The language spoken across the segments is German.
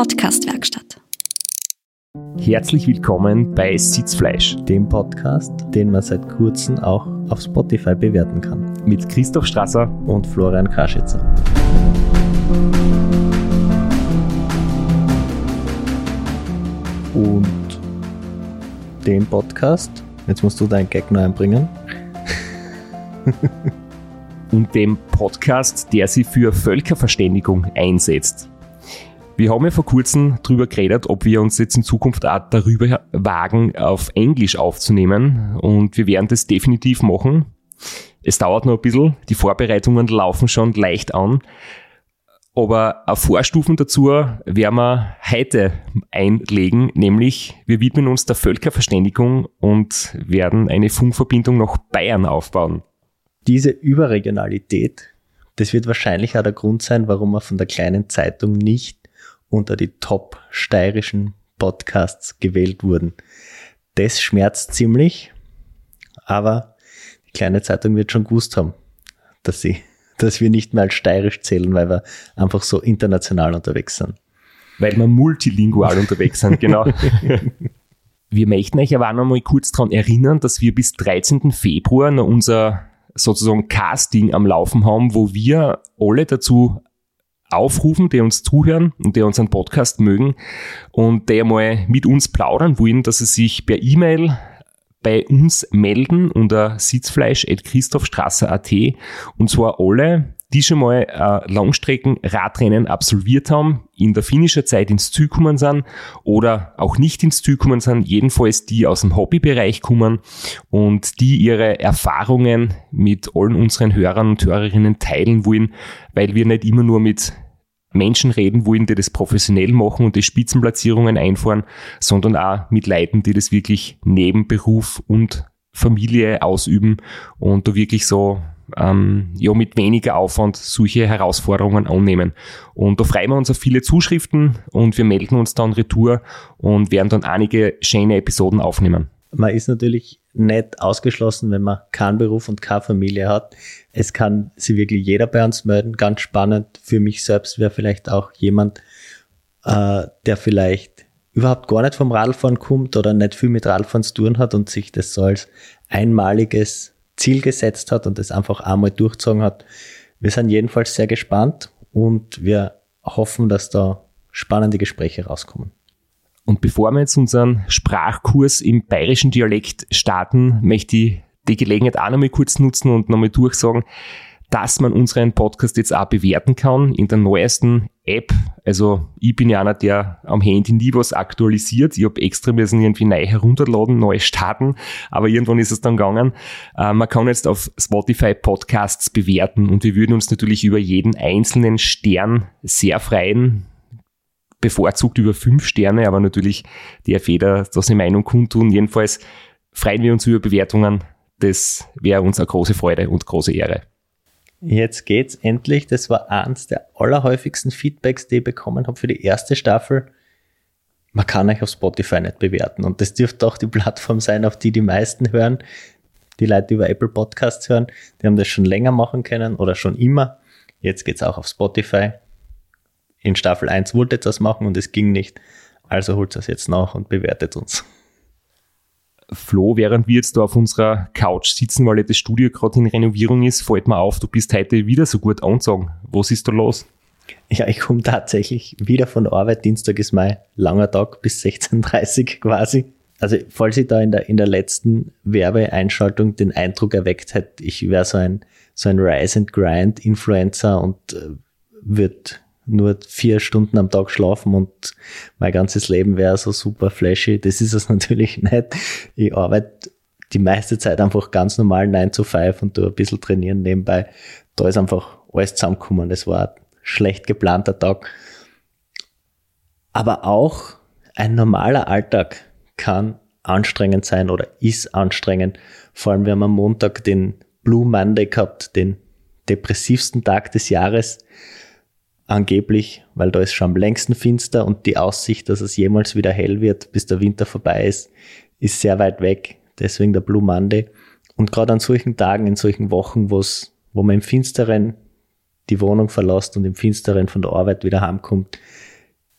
Podcastwerkstatt. Herzlich willkommen bei Sitzfleisch, dem Podcast, den man seit kurzem auch auf Spotify bewerten kann. Mit Christoph Strasser und Florian Kaschitzer. Und den Podcast, jetzt musst du deinen Gag noch einbringen. und dem Podcast, der sich für Völkerverständigung einsetzt. Wir haben ja vor kurzem darüber geredet, ob wir uns jetzt in Zukunft auch darüber wagen, auf Englisch aufzunehmen. Und wir werden das definitiv machen. Es dauert noch ein bisschen. Die Vorbereitungen laufen schon leicht an. Aber auf Vorstufen dazu werden wir heute einlegen, nämlich wir widmen uns der Völkerverständigung und werden eine Funkverbindung nach Bayern aufbauen. Diese Überregionalität, das wird wahrscheinlich auch der Grund sein, warum wir von der kleinen Zeitung nicht unter die top steirischen Podcasts gewählt wurden. Das schmerzt ziemlich, aber die kleine Zeitung wird schon gewusst haben, dass sie, dass wir nicht mehr als steirisch zählen, weil wir einfach so international unterwegs sind. Weil wir multilingual unterwegs sind, genau. wir möchten euch aber auch noch mal kurz daran erinnern, dass wir bis 13. Februar noch unser sozusagen Casting am Laufen haben, wo wir alle dazu aufrufen, die uns zuhören und die unseren Podcast mögen und die mal mit uns plaudern wollen, dass sie sich per E-Mail bei uns melden unter sitzfleisch.christophstraße.at und zwar alle, die schon mal äh, Langstrecken-Radrennen absolviert haben, in der finnischer Zeit ins Ziel kommen sind oder auch nicht ins Ziel kommen sind, jedenfalls die aus dem Hobbybereich kommen und die ihre Erfahrungen mit allen unseren Hörern und Hörerinnen teilen wollen, weil wir nicht immer nur mit Menschen reden wollen, die das professionell machen und die Spitzenplatzierungen einfahren, sondern auch mit Leuten, die das wirklich neben Beruf und Familie ausüben und da wirklich so ähm, ja mit weniger Aufwand solche Herausforderungen annehmen. Und da freuen wir uns auf viele Zuschriften und wir melden uns dann retour und werden dann einige schöne Episoden aufnehmen. Man ist natürlich nicht ausgeschlossen, wenn man keinen Beruf und keine Familie hat. Es kann sich wirklich jeder bei uns melden. Ganz spannend für mich selbst wäre vielleicht auch jemand, äh, der vielleicht überhaupt gar nicht vom Radfahren kommt oder nicht viel mit Radfahren zu tun hat und sich das so als einmaliges Ziel gesetzt hat und das einfach einmal durchgezogen hat. Wir sind jedenfalls sehr gespannt und wir hoffen, dass da spannende Gespräche rauskommen. Und bevor wir jetzt unseren Sprachkurs im bayerischen Dialekt starten, möchte ich die Gelegenheit auch nochmal kurz nutzen und nochmal durchsagen, dass man unseren Podcast jetzt auch bewerten kann in der neuesten App. Also ich bin ja einer, der am Handy nie was aktualisiert. Ich habe extra müssen irgendwie neu herunterladen, neu starten, aber irgendwann ist es dann gegangen. Äh, man kann jetzt auf Spotify Podcasts bewerten und wir würden uns natürlich über jeden einzelnen Stern sehr freuen. Bevorzugt über fünf Sterne, aber natürlich der Feder, das seine Meinung kundtun. Jedenfalls freuen wir uns über Bewertungen. Das wäre uns eine große Freude und große Ehre. Jetzt geht's endlich. Das war eins der allerhäufigsten Feedbacks, die ich bekommen habe für die erste Staffel. Man kann euch auf Spotify nicht bewerten. Und das dürfte auch die Plattform sein, auf die die meisten hören. Die Leute, die über Apple Podcasts hören, die haben das schon länger machen können oder schon immer. Jetzt geht's auch auf Spotify. In Staffel 1 wollte das machen und es ging nicht. Also holt das jetzt nach und bewertet uns. Flo, während wir jetzt da auf unserer Couch sitzen, weil das Studio gerade in Renovierung ist, fällt mir auf, du bist heute wieder so gut angezogen. Was ist da los? Ja, ich komme tatsächlich wieder von Arbeit. Dienstag ist mein langer Tag bis 16.30 Uhr quasi. Also, falls ich da in der, in der letzten Werbeeinschaltung den Eindruck erweckt hätte, ich wäre so ein, so ein Rise and Grind Influencer und äh, würde nur vier Stunden am Tag schlafen und mein ganzes Leben wäre so super flashy. Das ist es natürlich nicht. Ich arbeite die meiste Zeit einfach ganz normal 9 zu 5 und du ein bisschen trainieren nebenbei. Da ist einfach alles zusammengekommen. Das war ein schlecht geplanter Tag. Aber auch ein normaler Alltag kann anstrengend sein oder ist anstrengend. Vor allem, wir haben am Montag den Blue Monday gehabt, den depressivsten Tag des Jahres angeblich, weil da ist schon am längsten finster und die Aussicht, dass es jemals wieder hell wird, bis der Winter vorbei ist, ist sehr weit weg. Deswegen der Blue Monday. Und gerade an solchen Tagen, in solchen Wochen, wo man im Finsteren die Wohnung verlässt und im Finsteren von der Arbeit wieder heimkommt,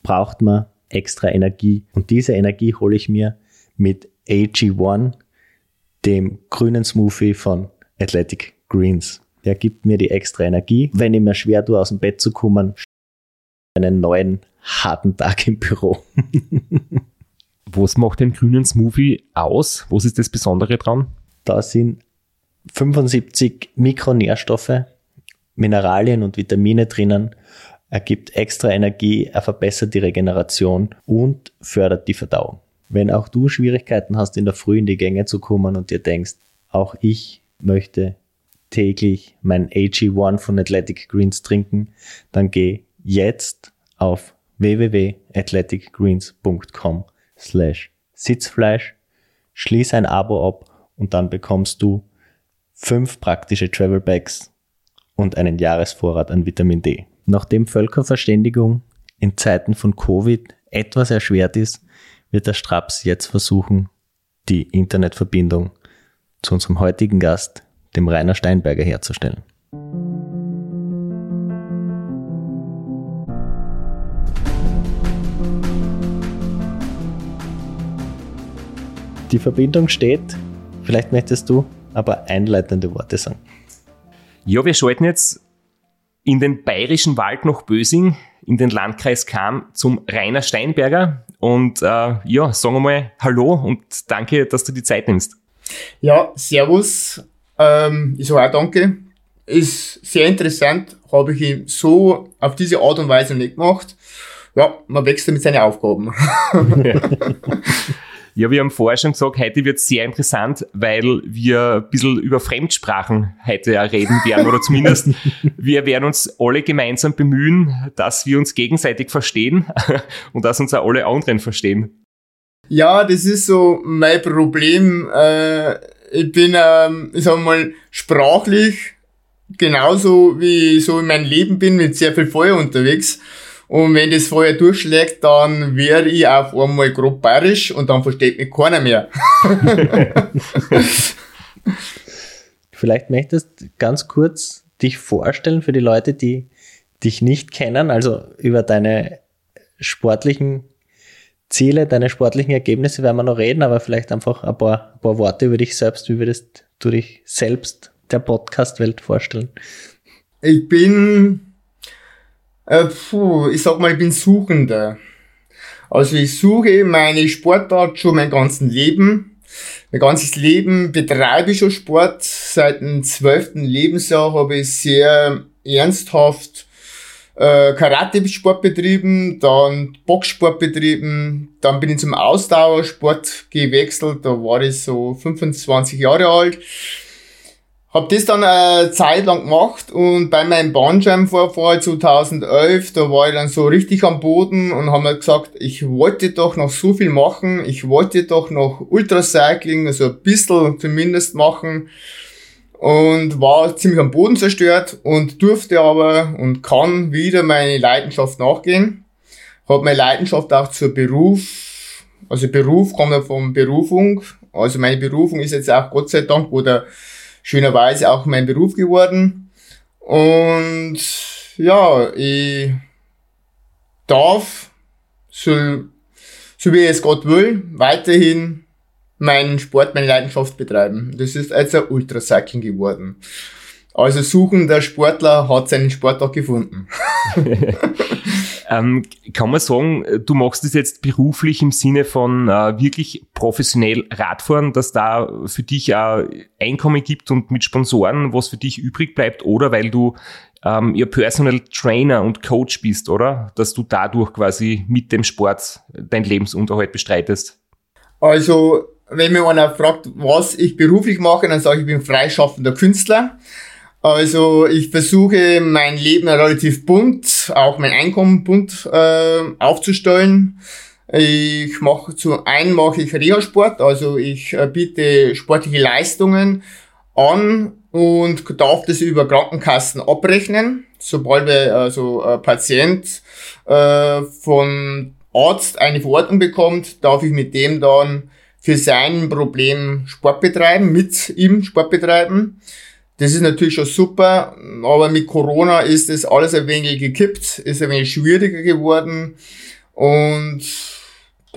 braucht man extra Energie. Und diese Energie hole ich mir mit AG1, dem grünen Smoothie von Athletic Greens. Der gibt mir die extra Energie. Wenn ich mir schwer tue, aus dem Bett zu kommen, einen neuen harten Tag im Büro. Was macht den grünen Smoothie aus? Was ist das Besondere dran? Da sind 75 Mikronährstoffe, Mineralien und Vitamine drinnen. Er gibt extra Energie, er verbessert die Regeneration und fördert die Verdauung. Wenn auch du Schwierigkeiten hast, in der Früh in die Gänge zu kommen und dir denkst, auch ich möchte täglich mein AG1 von Athletic Greens trinken, dann geh jetzt auf www.athleticgreens.com slash Sitzfleisch, schließ ein Abo ab und dann bekommst du fünf praktische Travel Bags und einen Jahresvorrat an Vitamin D. Nachdem Völkerverständigung in Zeiten von Covid etwas erschwert ist, wird der Straps jetzt versuchen, die Internetverbindung zu unserem heutigen Gast, dem Rainer Steinberger, herzustellen. Die Verbindung steht. Vielleicht möchtest du aber einleitende Worte sagen. Ja, wir schalten jetzt in den bayerischen Wald nach Bösing, in den Landkreis Kam zum Rainer Steinberger. Und äh, ja, sagen wir mal Hallo und danke, dass du die Zeit nimmst. Ja, Servus. Ähm, ich sage auch danke. Ist sehr interessant, habe ich so auf diese Art und Weise nicht gemacht. Ja, man wächst mit seinen Aufgaben. Ja, wir haben vorher schon gesagt, heute wird sehr interessant, weil wir ein bisschen über Fremdsprachen heute reden werden oder zumindest wir werden uns alle gemeinsam bemühen, dass wir uns gegenseitig verstehen und dass uns auch alle anderen verstehen. Ja, das ist so mein Problem. Äh, ich bin, ähm, ich sag mal, sprachlich genauso wie ich so in meinem Leben bin, mit sehr viel Feuer unterwegs. Und wenn das vorher durchschlägt, dann werde ich auf einmal grob bayerisch und dann versteht mich keiner mehr. Vielleicht möchtest du ganz kurz dich vorstellen für die Leute, die dich nicht kennen, also über deine sportlichen Ziele, deine sportlichen Ergebnisse werden wir noch reden, aber vielleicht einfach ein paar, ein paar Worte über dich selbst. Wie würdest du dich selbst der Podcast-Welt vorstellen? Ich bin äh, puh, ich sag mal, ich bin Suchender. Also ich suche meine Sportart schon mein ganzes Leben. Mein ganzes Leben betreibe ich schon Sport. Seit dem zwölften Lebensjahr habe ich sehr ernsthaft äh, Karate-Sport betrieben, dann Boxsport betrieben, dann bin ich zum Ausdauersport gewechselt, da war ich so 25 Jahre alt. Hab das dann eine Zeit lang gemacht und bei meinem Bandscheibenvorfall 2011, da war ich dann so richtig am Boden und habe mir gesagt, ich wollte doch noch so viel machen, ich wollte doch noch Ultracycling, also ein bisschen zumindest machen und war ziemlich am Boden zerstört und durfte aber und kann wieder meine Leidenschaft nachgehen. Hab meine Leidenschaft auch zur Beruf, also Beruf kommt ja von Berufung, also meine Berufung ist jetzt auch Gott sei Dank, wo der schönerweise auch mein Beruf geworden. Und ja, ich darf, so, so wie es Gott will, weiterhin meinen Sport, meine Leidenschaft betreiben. Das ist also ein Ultracycling geworden. Also suchender Sportler hat seinen Sport auch gefunden. ähm, kann man sagen, du machst das jetzt beruflich im Sinne von äh, wirklich professionell Radfahren, dass da für dich auch Einkommen gibt und mit Sponsoren, was für dich übrig bleibt, oder weil du ähm, ihr Personal Trainer und Coach bist, oder? Dass du dadurch quasi mit dem Sport dein Lebensunterhalt bestreitest? Also, wenn mir einer fragt, was ich beruflich mache, dann sage ich, ich bin freischaffender Künstler. Also ich versuche mein Leben relativ bunt, auch mein Einkommen bunt äh, aufzustellen. Ich mache zu einem mache ich Reha-Sport, also ich äh, biete sportliche Leistungen an und darf das über Krankenkassen abrechnen. Sobald wir, also ein Patient äh, von Arzt eine Verordnung bekommt, darf ich mit dem dann für sein Problem Sport betreiben, mit ihm Sport betreiben. Das ist natürlich schon super, aber mit Corona ist das alles ein wenig gekippt, ist ein wenig schwieriger geworden. Und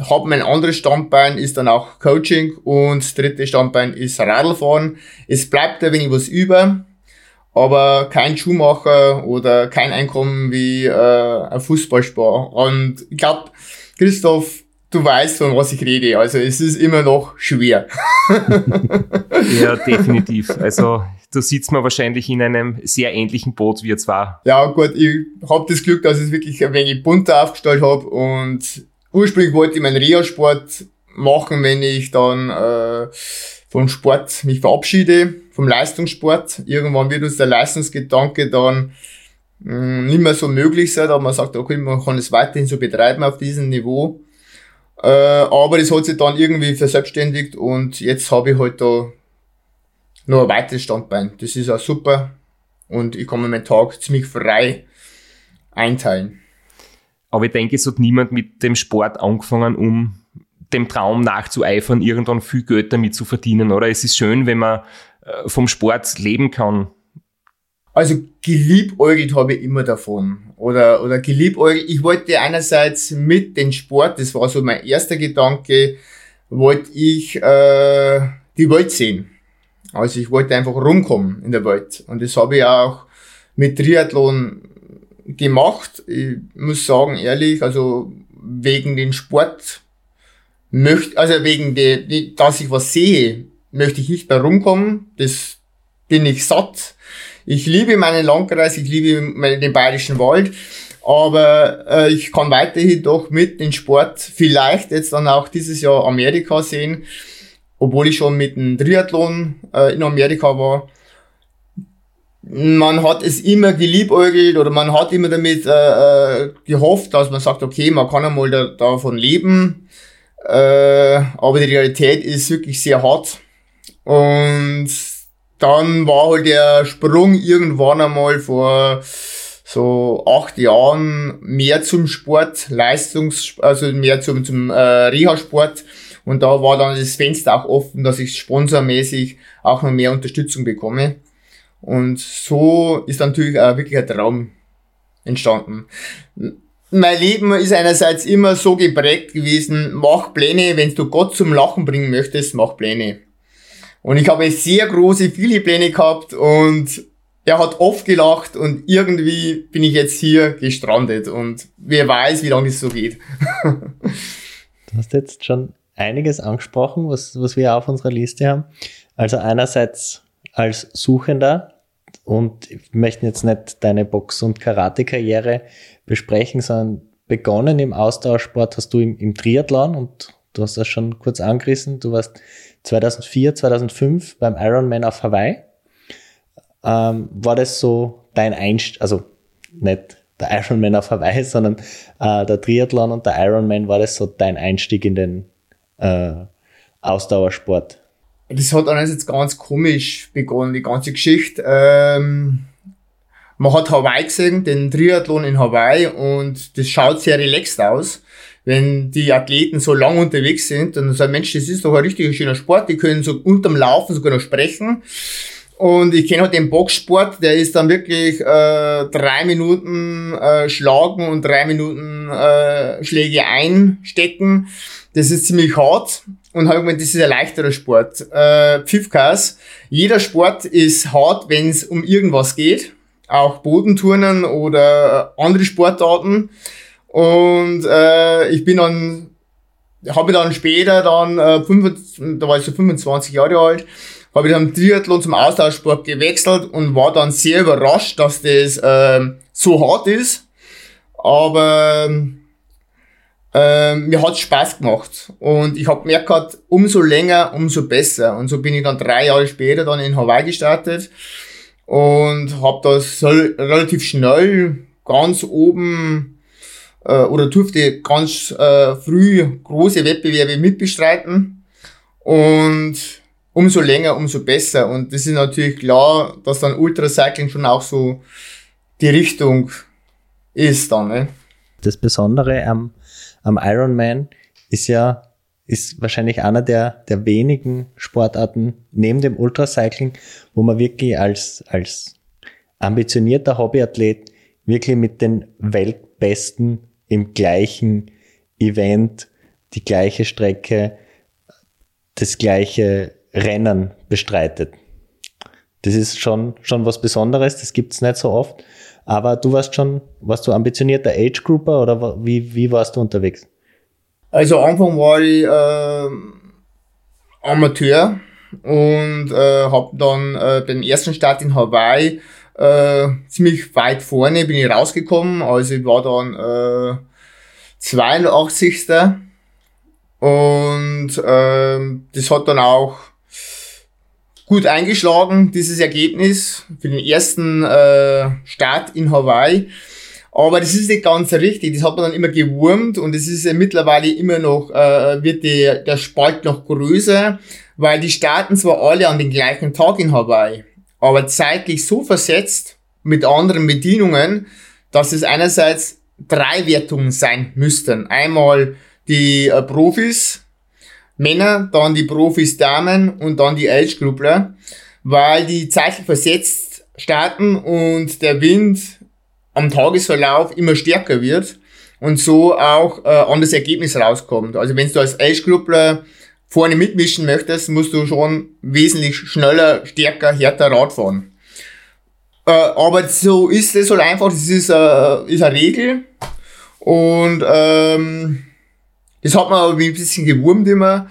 habe mein anderes Standbein ist dann auch Coaching und das dritte Standbein ist Radlfahren. Es bleibt ein wenig was über, aber kein Schuhmacher oder kein Einkommen wie äh, ein Fußballspar. Und ich glaube, Christoph, du weißt, von was ich rede. Also es ist immer noch schwer. ja, definitiv. Also da sitzt man wahrscheinlich in einem sehr ähnlichen Boot wie ihr zwar. Ja, gut, ich habe das Glück, dass ich es wirklich ein wenig bunter aufgestellt habe und ursprünglich wollte ich meinen Reha-Sport machen, wenn ich dann äh, vom Sport mich verabschiede, vom Leistungssport. Irgendwann wird uns der Leistungsgedanke dann mh, mm, nicht mehr so möglich sein, aber man sagt, okay, man kann es weiterhin so betreiben auf diesem Niveau. Äh, aber das hat sich dann irgendwie verselbstständigt und jetzt habe ich halt da noch ein weiteres Standbein. Das ist auch super und ich kann mir meinen Tag ziemlich frei einteilen. Aber ich denke, es hat niemand mit dem Sport angefangen, um dem Traum nachzueifern, irgendwann viel Geld damit zu verdienen, oder? Es ist schön, wenn man äh, vom Sport leben kann. Also geliebäugelt habe ich immer davon. Oder, oder geliebäugelt. Ich wollte einerseits mit dem Sport, das war so mein erster Gedanke, wollte ich äh, die Welt sehen. Also ich wollte einfach rumkommen in der Welt. Und das habe ich auch mit Triathlon gemacht. Ich muss sagen, ehrlich, also wegen den Sport möchte, also wegen der, dass ich was sehe, möchte ich nicht mehr rumkommen. Das bin ich satt. Ich liebe meinen Landkreis, ich liebe den bayerischen Wald. Aber äh, ich kann weiterhin doch mit dem Sport vielleicht jetzt dann auch dieses Jahr Amerika sehen obwohl ich schon mit dem Triathlon äh, in Amerika war. Man hat es immer geliebäugelt oder man hat immer damit äh, äh, gehofft, dass man sagt, okay, man kann einmal da, davon leben. Äh, aber die Realität ist wirklich sehr hart. Und dann war halt der Sprung irgendwann einmal vor so acht Jahren mehr zum Sport, Leistungs, also mehr zum, zum äh, Reha-Sport und da war dann das Fenster auch offen, dass ich sponsormäßig auch noch mehr Unterstützung bekomme. Und so ist natürlich auch wirklich ein Traum entstanden. Mein Leben ist einerseits immer so geprägt gewesen, mach Pläne, wenn du Gott zum Lachen bringen möchtest, mach Pläne. Und ich habe sehr große, viele Pläne gehabt und er hat oft gelacht und irgendwie bin ich jetzt hier gestrandet und wer weiß, wie lange das so geht. du hast jetzt schon einiges angesprochen, was, was wir auf unserer Liste haben. Also einerseits als Suchender und möchten jetzt nicht deine Box- und Karate-Karriere besprechen, sondern begonnen im Austauschsport hast du im, im Triathlon und du hast das schon kurz angerissen. Du warst 2004, 2005 beim Ironman auf Hawaii. Ähm, war das so dein Einstieg, also nicht der Ironman auf Hawaii, sondern äh, der Triathlon und der Ironman, war das so dein Einstieg in den äh, Ausdauersport? Das hat einerseits ganz komisch begonnen, die ganze Geschichte. Ähm, man hat Hawaii gesehen, den Triathlon in Hawaii, und das schaut sehr relaxed aus. Wenn die Athleten so lang unterwegs sind, dann sagt Mensch, das ist doch ein richtig schöner Sport, die können so unterm Laufen sogar noch sprechen. Und ich kenne halt den Boxsport, der ist dann wirklich äh, drei Minuten äh, schlagen und drei Minuten äh, Schläge einstecken. Das ist ziemlich hart und gemeint, das ist ein leichterer Sport. Äh, Pfiffkas, jeder Sport ist hart, wenn es um irgendwas geht. Auch Bodenturnen oder andere Sportarten. Und äh, ich bin dann, habe dann später dann, äh, 25, da war ich so 25 Jahre alt, habe ich dann Triathlon zum Austauschsport gewechselt und war dann sehr überrascht, dass das äh, so hart ist. Aber ähm, mir hat Spaß gemacht und ich habe gemerkt, umso länger, umso besser. Und so bin ich dann drei Jahre später dann in Hawaii gestartet und habe das relativ schnell ganz oben äh, oder durfte ganz äh, früh große Wettbewerbe mitbestreiten und umso länger, umso besser. Und das ist natürlich klar, dass dann Ultracycling schon auch so die Richtung ist dann. Ne? Das Besondere am am Ironman ist ja ist wahrscheinlich einer der, der wenigen Sportarten neben dem Ultracycling, wo man wirklich als, als ambitionierter Hobbyathlet wirklich mit den Weltbesten im gleichen Event die gleiche Strecke, das gleiche Rennen bestreitet. Das ist schon, schon was Besonderes, das gibt's nicht so oft. Aber du warst schon, warst du ambitionierter Age Grouper oder wie, wie warst du unterwegs? Also Anfang war ich äh, Amateur und äh, habe dann äh, den ersten Start in Hawaii äh, ziemlich weit vorne bin ich rausgekommen. Also ich war dann äh, 82. Und ähm, das hat dann auch gut eingeschlagen, dieses Ergebnis für den ersten äh, Start in Hawaii. Aber das ist nicht ganz richtig. Das hat man dann immer gewurmt und es ist ja mittlerweile immer noch, äh, wird die, der Spalt noch größer, weil die starten zwar alle an den gleichen Tag in Hawaii, aber zeitlich so versetzt mit anderen Bedienungen, dass es einerseits drei Wertungen sein müssten. Einmal die äh, Profis, Männer, dann die Profis Damen und dann die Age-Gruppler, weil die zeitlich versetzt starten und der Wind am Tagesverlauf immer stärker wird und so auch äh, an das Ergebnis rauskommt. Also wenn du als Age-Gruppler vorne mitmischen möchtest, musst du schon wesentlich schneller, stärker, härter Rad fahren. Äh, aber so ist es halt einfach, das ist, äh, ist eine Regel. Und ähm, das hat man aber ein bisschen gewurmt immer.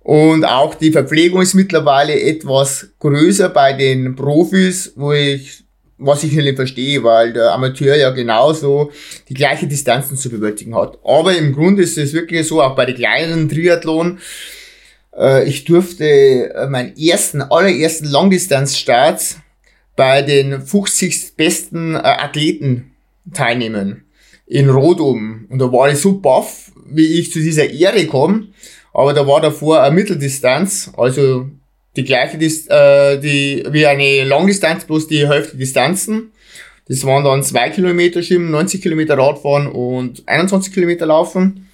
Und auch die Verpflegung ist mittlerweile etwas größer bei den Profis, wo ich, was ich nicht verstehe, weil der Amateur ja genauso die gleiche Distanzen zu bewältigen hat. Aber im Grunde ist es wirklich so, auch bei den kleinen Triathlon, äh, ich durfte äh, meinen ersten, allerersten Langdistanzstart bei den 50 besten äh, Athleten teilnehmen in Rodum. Und da war ich so baff, wie ich zu dieser Ehre komme. Aber da war davor eine Mitteldistanz, also die gleiche Dis äh, die, wie eine Langdistanz, bloß die Hälfte Distanzen. Das waren dann zwei Kilometer Schwimmen, 90 Kilometer Radfahren und 21 Kilometer Laufen.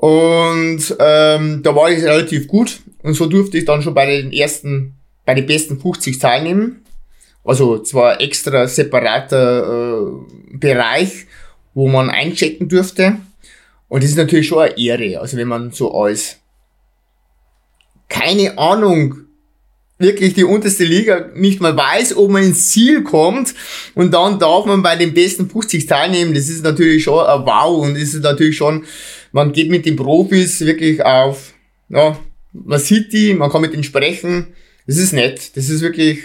Und ähm, da war ich relativ gut und so durfte ich dann schon bei den ersten, bei den besten 50 teilnehmen. Also zwar extra separater äh, Bereich, wo man einchecken durfte. Und das ist natürlich schon eine Ehre. Also wenn man so als keine Ahnung wirklich die unterste Liga nicht mal weiß, ob man ins Ziel kommt und dann darf man bei den besten 50 teilnehmen. Das ist natürlich schon ein Wow und ist natürlich schon man geht mit den Profis wirklich auf, ja, man sieht die, man kann mit ihnen sprechen. Das ist nett, das ist wirklich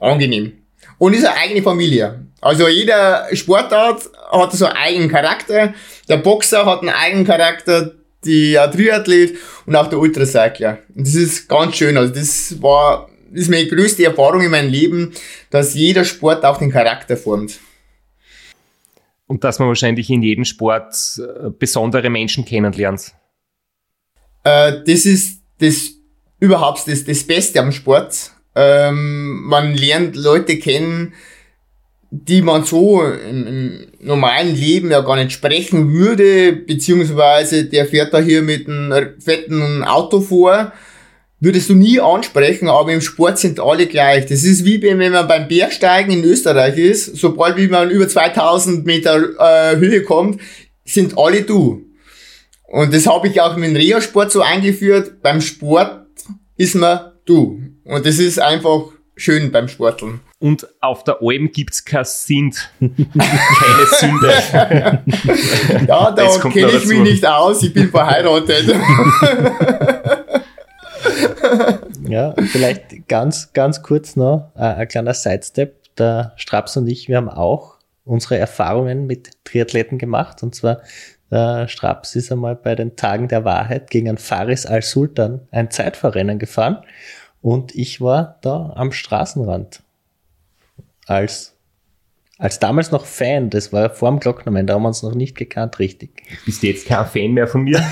angenehm. Und ist eine eigene Familie. Also jeder Sportart hat so einen eigenen Charakter. Der Boxer hat einen eigenen Charakter, der Triathlet und auch der Ultracycler. Und das ist ganz schön. Also das war, das ist meine größte Erfahrung in meinem Leben, dass jeder Sport auch den Charakter formt. Und dass man wahrscheinlich in jedem Sport äh, besondere Menschen kennenlernt. Äh, das ist das überhaupt das, das Beste am Sport. Ähm, man lernt Leute kennen, die man so im, im, normalen Leben ja gar nicht sprechen würde, beziehungsweise der fährt da hier mit einem fetten Auto vor würdest du nie ansprechen, aber im Sport sind alle gleich. Das ist wie wenn man beim Bergsteigen in Österreich ist, sobald wie man über 2000 Meter äh, Höhe kommt, sind alle du. Und das habe ich auch mit dem Reha-Sport so eingeführt. Beim Sport ist man du. Und das ist einfach schön beim Sporteln. Und auf der Alm gibt's kein Sind, keine Sünde. ja, da kenne ich mich nicht aus, ich bin verheiratet. ja, vielleicht ganz, ganz kurz noch äh, ein kleiner Sidestep. Der Straps und ich, wir haben auch unsere Erfahrungen mit Triathleten gemacht. Und zwar, der Straps ist einmal bei den Tagen der Wahrheit gegen einen Faris al-Sultan ein Zeitverrennen gefahren. Und ich war da am Straßenrand als als damals noch Fan, das war vor dem Glocknermann, da haben wir uns noch nicht gekannt, richtig. Bist du jetzt kein Fan mehr von mir?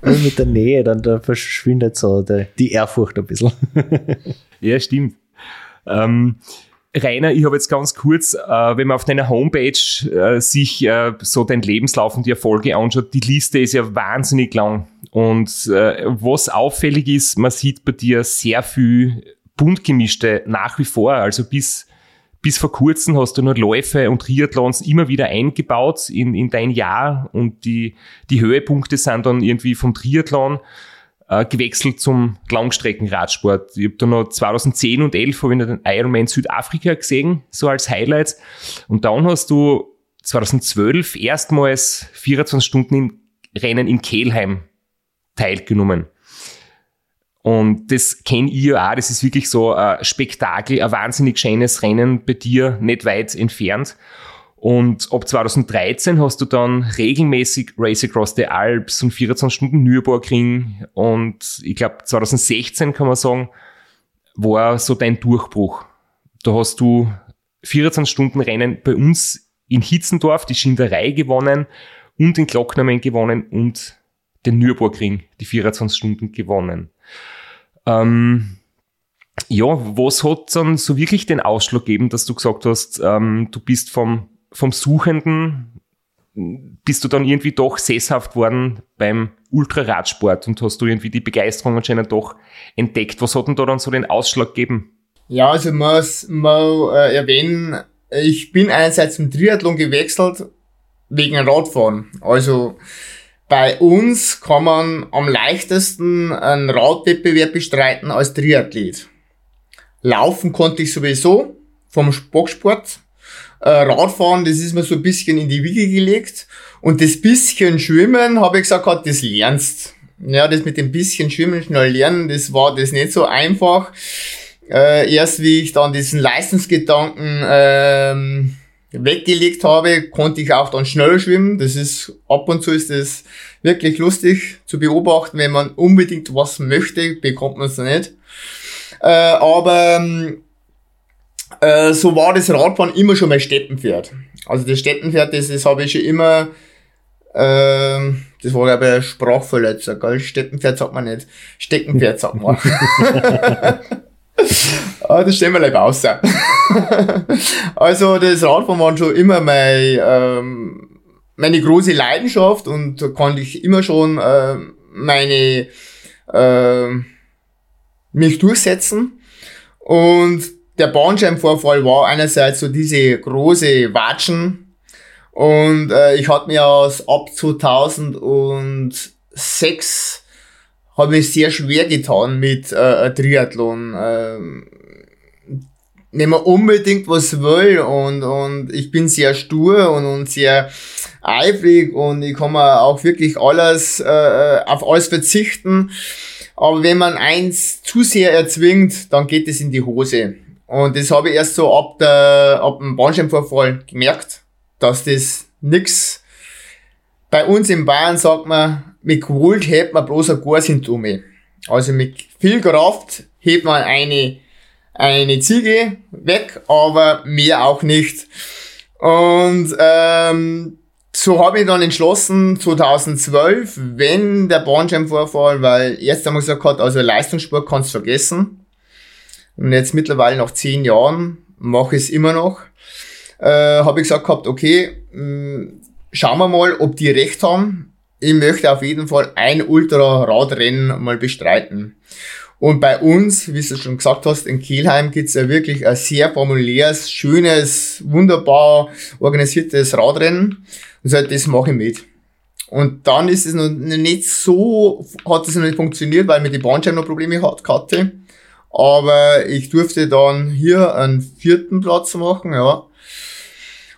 Und mit der Nähe, dann da verschwindet so der, die Ehrfurcht ein bisschen. ja, stimmt. Ähm, Rainer, ich habe jetzt ganz kurz, äh, wenn man auf deiner Homepage äh, sich äh, so dein Lebenslauf und die Erfolge anschaut, die Liste ist ja wahnsinnig lang. Und äh, was auffällig ist, man sieht bei dir sehr viel bunt gemischte nach wie vor. Also bis, bis vor kurzem hast du nur Läufe und Triathlons immer wieder eingebaut in, in dein Jahr und die, die Höhepunkte sind dann irgendwie vom Triathlon äh, gewechselt zum Langstreckenradsport. Ich habe da noch 2010 und 11 habe ich den Ironman Südafrika gesehen, so als Highlights. Und dann hast du 2012 erstmals 24 Stunden in Rennen in Kelheim teilgenommen. Und das kenne ich ja auch, das ist wirklich so ein Spektakel, ein wahnsinnig schönes Rennen bei dir, nicht weit entfernt. Und ab 2013 hast du dann regelmäßig Race Across the Alps und 24 Stunden Nürburgring. Und ich glaube, 2016 kann man sagen, war so dein Durchbruch. Da hast du 24 Stunden Rennen bei uns in Hitzendorf, die Schinderei gewonnen und den Glocknamen gewonnen und den Nürburgring, die 24 Stunden gewonnen. Ähm, ja, was hat dann so wirklich den Ausschlag gegeben, dass du gesagt hast, ähm, du bist vom vom Suchenden bist du dann irgendwie doch sesshaft worden beim Ultraradsport und hast du irgendwie die Begeisterung anscheinend doch entdeckt. Was hat denn da dann so den Ausschlag gegeben? Ja, also muss man äh, erwähnen, ich bin einerseits zum Triathlon gewechselt wegen Radfahren. Also bei uns kann man am leichtesten einen Radwettbewerb bestreiten als Triathlet. Laufen konnte ich sowieso vom Boxsport äh, Radfahren, das ist mir so ein bisschen in die Wiege gelegt. Und das bisschen Schwimmen, habe ich gesagt, das lernst. Ja, das mit dem bisschen Schwimmen schnell lernen, das war das nicht so einfach. Äh, erst wie ich dann diesen Leistungsgedanken ähm, weggelegt habe, konnte ich auch dann schneller schwimmen. Das ist ab und zu ist das wirklich lustig zu beobachten, wenn man unbedingt was möchte, bekommt man es nicht. Äh, aber ähm, äh, so war das Radfahren immer schon mein Steppenpferd. Also das Steppenpferd, das, das habe ich schon immer, äh, das war glaube ich ein Sprachverletzer, gell? Steppenpferd sagt man nicht. Steckenpferd sagt man. ah, das stellen wir gleich aus. also das Radfahren war schon immer mein, ähm, meine große Leidenschaft und da konnte ich immer schon äh, meine äh, mich durchsetzen. Und der Bahnscheibenvorfall war einerseits so diese große Watschen und äh, ich hatte mir aus ab 2006 habe ich sehr schwer getan mit äh, Triathlon. Ähm, wenn man unbedingt was will und, und ich bin sehr stur und, und sehr eifrig und ich kann mir auch wirklich alles äh, auf alles verzichten. Aber wenn man eins zu sehr erzwingt, dann geht es in die Hose. Und das habe ich erst so ab, der, ab dem Bahnschirmvorfall gemerkt, dass das nix. Bei uns in Bayern sagt man, mit Gewalt hebt man bloß ein Gas hinten Also mit viel Kraft hebt man eine, eine Ziege weg, aber mehr auch nicht. Und ähm, so habe ich dann entschlossen, 2012, wenn der Bahnschirmvorfall, weil erst einmal gesagt hat, also Leistungssport kannst du vergessen. Und jetzt mittlerweile nach zehn Jahren mache ich es immer noch. Äh, habe ich gesagt gehabt, okay, mh, mm, schauen wir mal, ob die recht haben. Ich möchte auf jeden Fall ein Ultra-Radrennen mal bestreiten. Und bei uns, wie du schon gesagt hast, in Kielheim gibt's ja wirklich ein sehr formuläres, schönes, wunderbar organisiertes Radrennen. Und so, das mache ich mit. Und dann ist es noch nicht so, hat es noch nicht funktioniert, weil mir die Bahnscheibe noch Probleme hatte. Aber ich durfte dann hier einen vierten Platz machen, ja.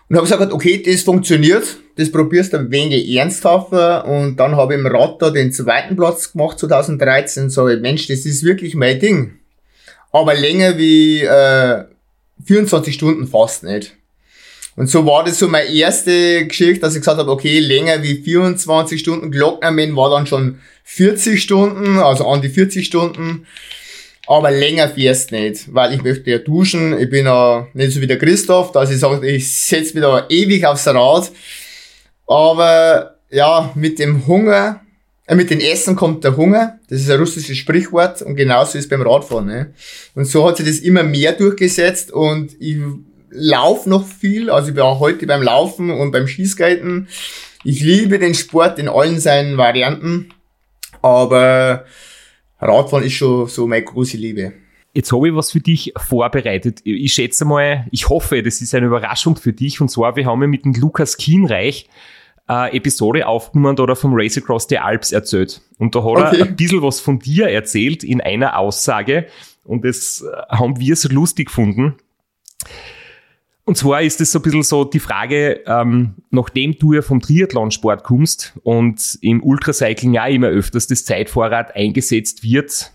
Und habe gesagt, okay, das funktioniert, das probierst du ein wenig ernsthafter. Und dann habe ich im Rad da den zweiten Platz gemacht, 2013. So, Mensch, das ist wirklich mein Ding. Aber länger wie äh, 24 Stunden fast nicht. Und so war das so meine erste Geschichte, dass ich gesagt habe, okay, länger wie 24 Stunden Glocknerman war dann schon 40 Stunden, also an die 40 Stunden. Aber länger fährst nicht, weil ich möchte ja duschen. Ich bin ja nicht so wie der Christoph, dass ich sage, ich setze mich da ewig aufs Rad. Aber ja, mit dem Hunger, äh, mit dem Essen kommt der Hunger. Das ist ein russisches Sprichwort und genauso ist beim Radfahren. Ne? Und so hat sich das immer mehr durchgesetzt und ich laufe noch viel. Also ich war heute beim Laufen und beim Schießgeiten. Ich liebe den Sport in allen seinen Varianten. Aber Radfahren ist schon so meine große Liebe. Jetzt habe ich was für dich vorbereitet. Ich schätze mal, ich hoffe, das ist eine Überraschung für dich. Und zwar, wir haben ja mit dem Lukas Kienreich äh, Episode aufgenommen oder vom Race Across the Alps erzählt. Und da hat okay. er ein bisschen was von dir erzählt in einer Aussage. Und das äh, haben wir so lustig gefunden. Und zwar ist es so ein bisschen so die Frage, ähm, nachdem du ja vom Triathlonsport kommst und im Ultracycling ja immer öfters das Zeitvorrat eingesetzt wird,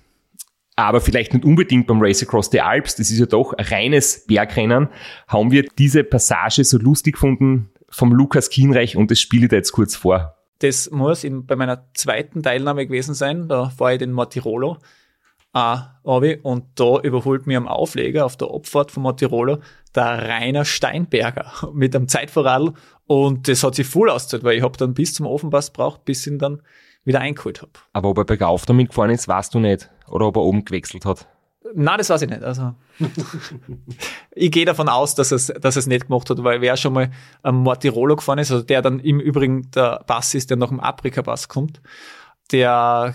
aber vielleicht nicht unbedingt beim Race Across the Alps, das ist ja doch ein reines Bergrennen, haben wir diese Passage so lustig gefunden vom Lukas Kienreich und das spiele ich da jetzt kurz vor. Das muss in, bei meiner zweiten Teilnahme gewesen sein, da war ich den Mortirolo äh, und da überholt mir am Aufleger auf der Abfahrt von Mortirolo der Rainer Steinberger mit einem Zeitvorradl und das hat sich voll ausgezahlt, weil ich habe dann bis zum Ofenpass braucht, bis ich ihn dann wieder eingeholt habe. Aber ob er bergauf damit gefahren ist, weißt du nicht. Oder ob er oben gewechselt hat. Nein, das weiß ich nicht. Also, ich gehe davon aus, dass es, dass es nicht gemacht hat, weil wer schon mal am Mortirolo gefahren ist, also der dann im Übrigen der Pass ist, der nach dem Afrika-Pass kommt, der,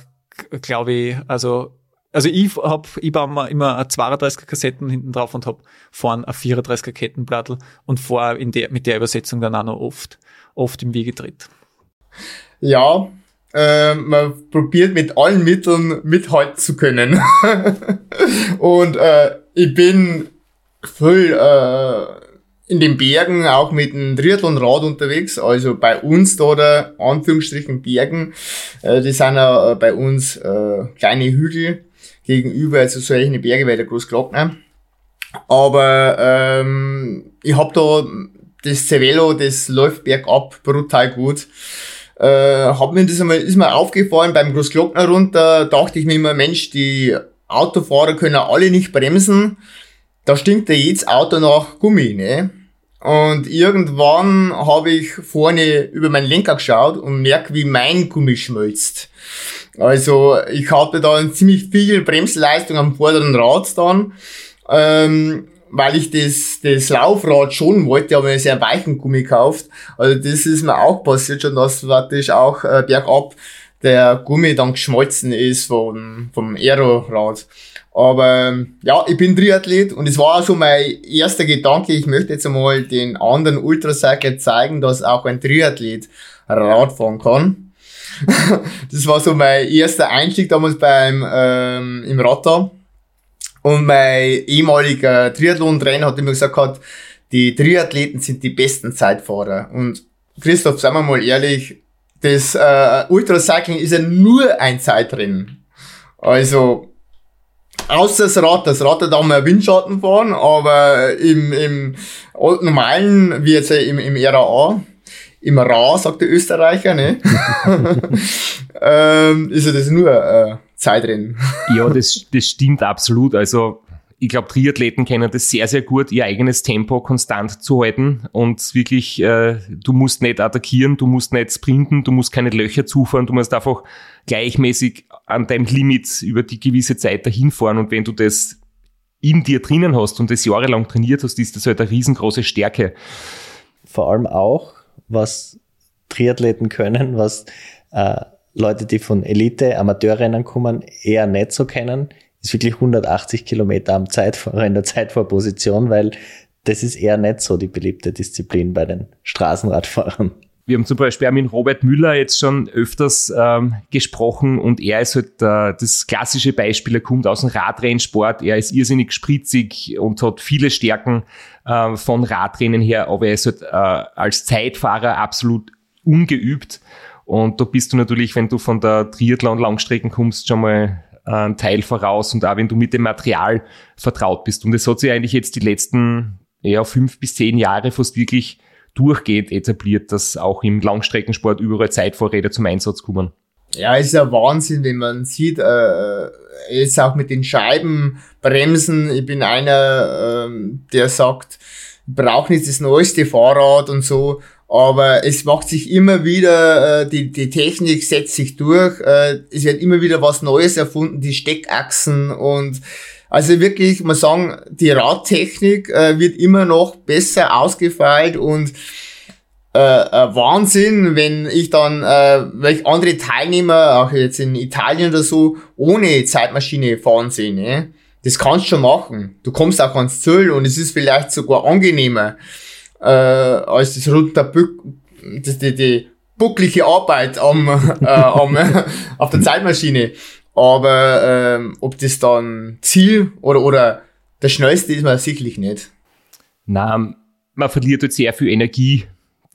glaube ich, also also ich hab, ich baue immer 32er Kassetten hinten drauf und hab vorne ein 34er Kettenblattel und vor in der, mit der Übersetzung dann auch noch oft, oft im Wege tritt. Ja, äh, man probiert mit allen Mitteln mithalten zu können. und äh, ich bin voll äh, in den Bergen auch mit dem Triathlonrad unterwegs. Also bei uns da der Anführungsstrichen Bergen, äh, die sind ja äh, bei uns äh, kleine Hügel gegenüber also solchen Berge wie der Großglockner. Aber ähm, ich hab da das Cervelo, das läuft bergab brutal gut. Äh, hab mir das einmal, ist mir aufgefallen beim Großglockner runter, dachte ich mir immer, Mensch, die Autofahrer können alle nicht bremsen. Da stinkt ja jedes Auto nach Gummi, ne? Und irgendwann habe ich vorne über meinen Lenker geschaut und merke, wie mein Gummi schmilzt. Also ich hatte da ziemlich viel Bremsleistung am vorderen Rad dann, ähm, weil ich das, das Laufrad schon wollte, aber sehr weichen Gummi gekauft. Also das ist mir auch passiert schon, dass praktisch auch äh, bergab der Gummi dann geschmolzen ist vom, vom Aerorad. Aber ja, ich bin Triathlet und es war auch so mein erster Gedanke, ich möchte jetzt einmal den anderen Ultracycler zeigen, dass auch ein Triathlet Rad fahren kann. das war so mein erster Einstieg damals beim ähm, im Radar. Und mein ehemaliger Triathlon-Trainer hat immer gesagt, die Triathleten sind die besten Zeitfahrer. Und Christoph, sagen wir mal ehrlich, das äh, Ultracycling ist ja nur ein Zeitrennen. Also, außer das Rad, das Rad hat auch mal Windschatten fahren, aber im, im normalen, wie jetzt im, im RAA, im Ra, sagt der Österreicher, ne? ähm, ist ja das nur äh, Zeitrennen. ja, das, das stimmt absolut. Also ich glaube, Triathleten kennen das sehr, sehr gut, ihr eigenes Tempo konstant zu halten und wirklich, äh, du musst nicht attackieren, du musst nicht sprinten, du musst keine Löcher zufahren, du musst einfach gleichmäßig an deinem Limit über die gewisse Zeit dahin fahren und wenn du das in dir drinnen hast und das jahrelang trainiert hast, ist das halt eine riesengroße Stärke. Vor allem auch, was Triathleten können, was äh, Leute, die von Elite, Amateurrennen kommen, eher nicht so kennen, ist wirklich 180 Kilometer am Zeitfahrer in der Zeitfahrposition, weil das ist eher nicht so die beliebte Disziplin bei den Straßenradfahrern. Wir haben zum Beispiel auch mit Robert Müller jetzt schon öfters ähm, gesprochen und er ist halt äh, das klassische Beispiel, er kommt aus dem Radrennsport, er ist irrsinnig spritzig und hat viele Stärken äh, von Radrennen her, aber er ist halt äh, als Zeitfahrer absolut ungeübt und da bist du natürlich, wenn du von der Triathlon-Langstrecken kommst, schon mal äh, ein Teil voraus und auch wenn du mit dem Material vertraut bist. Und es hat sich eigentlich jetzt die letzten ja, fünf bis zehn Jahre fast wirklich durchgehend etabliert, dass auch im Langstreckensport überall Zeitvorräder zum Einsatz kommen. Ja, es ist ja Wahnsinn, wenn man sieht, äh, jetzt auch mit den Scheibenbremsen. Ich bin einer, äh, der sagt, braucht nicht das neueste Fahrrad und so. Aber es macht sich immer wieder, äh, die, die Technik setzt sich durch, äh, es wird immer wieder was Neues erfunden, die Steckachsen und also wirklich, man sagen, die Radtechnik äh, wird immer noch besser ausgefeilt und äh, äh, Wahnsinn, wenn ich dann, äh, welche andere Teilnehmer, auch jetzt in Italien oder so, ohne Zeitmaschine fahren sehe. Ne? das kannst du schon machen. Du kommst auch ans Ziel und es ist vielleicht sogar angenehmer, äh, als das runterbück, das, die, die bucklige Arbeit am, äh, am, auf der Zeitmaschine. Aber ähm, ob das dann Ziel oder, oder der schnellste ist man sicherlich nicht. Na, man verliert halt sehr viel Energie,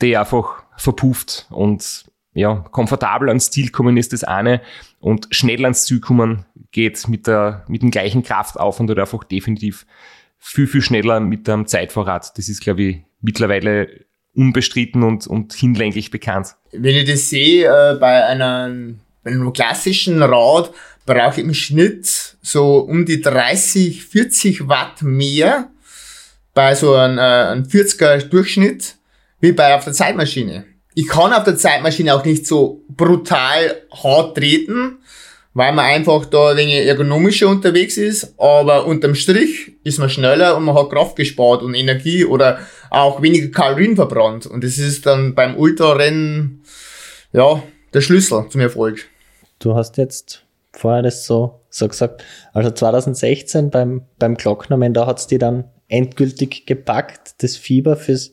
die einfach verpufft und ja, komfortabel ans Ziel kommen ist das eine und schnell ans Ziel kommen geht mit der, mit dem gleichen Kraftaufwand oder einfach definitiv viel, viel schneller mit einem Zeitvorrat. Das ist, glaube ich, mittlerweile unbestritten und, und hinlänglich bekannt. Wenn ich das sehe, äh, bei, einem, bei einem klassischen Rad brauche ich im Schnitt so um die 30, 40 Watt mehr bei so einem, äh, einem 40er Durchschnitt wie bei auf der Zeitmaschine. Ich kann auf der Zeitmaschine auch nicht so brutal hart treten, weil man einfach da ein wenig ergonomischer unterwegs ist, aber unterm Strich ist man schneller und man hat Kraft gespart und Energie oder auch weniger Kalorien verbrannt. Und das ist dann beim Ultrarennen, ja, der Schlüssel zum Erfolg. Du hast jetzt vorher das so, so gesagt, also 2016 beim, beim Glocknerman, da hat's dir dann endgültig gepackt, das Fieber fürs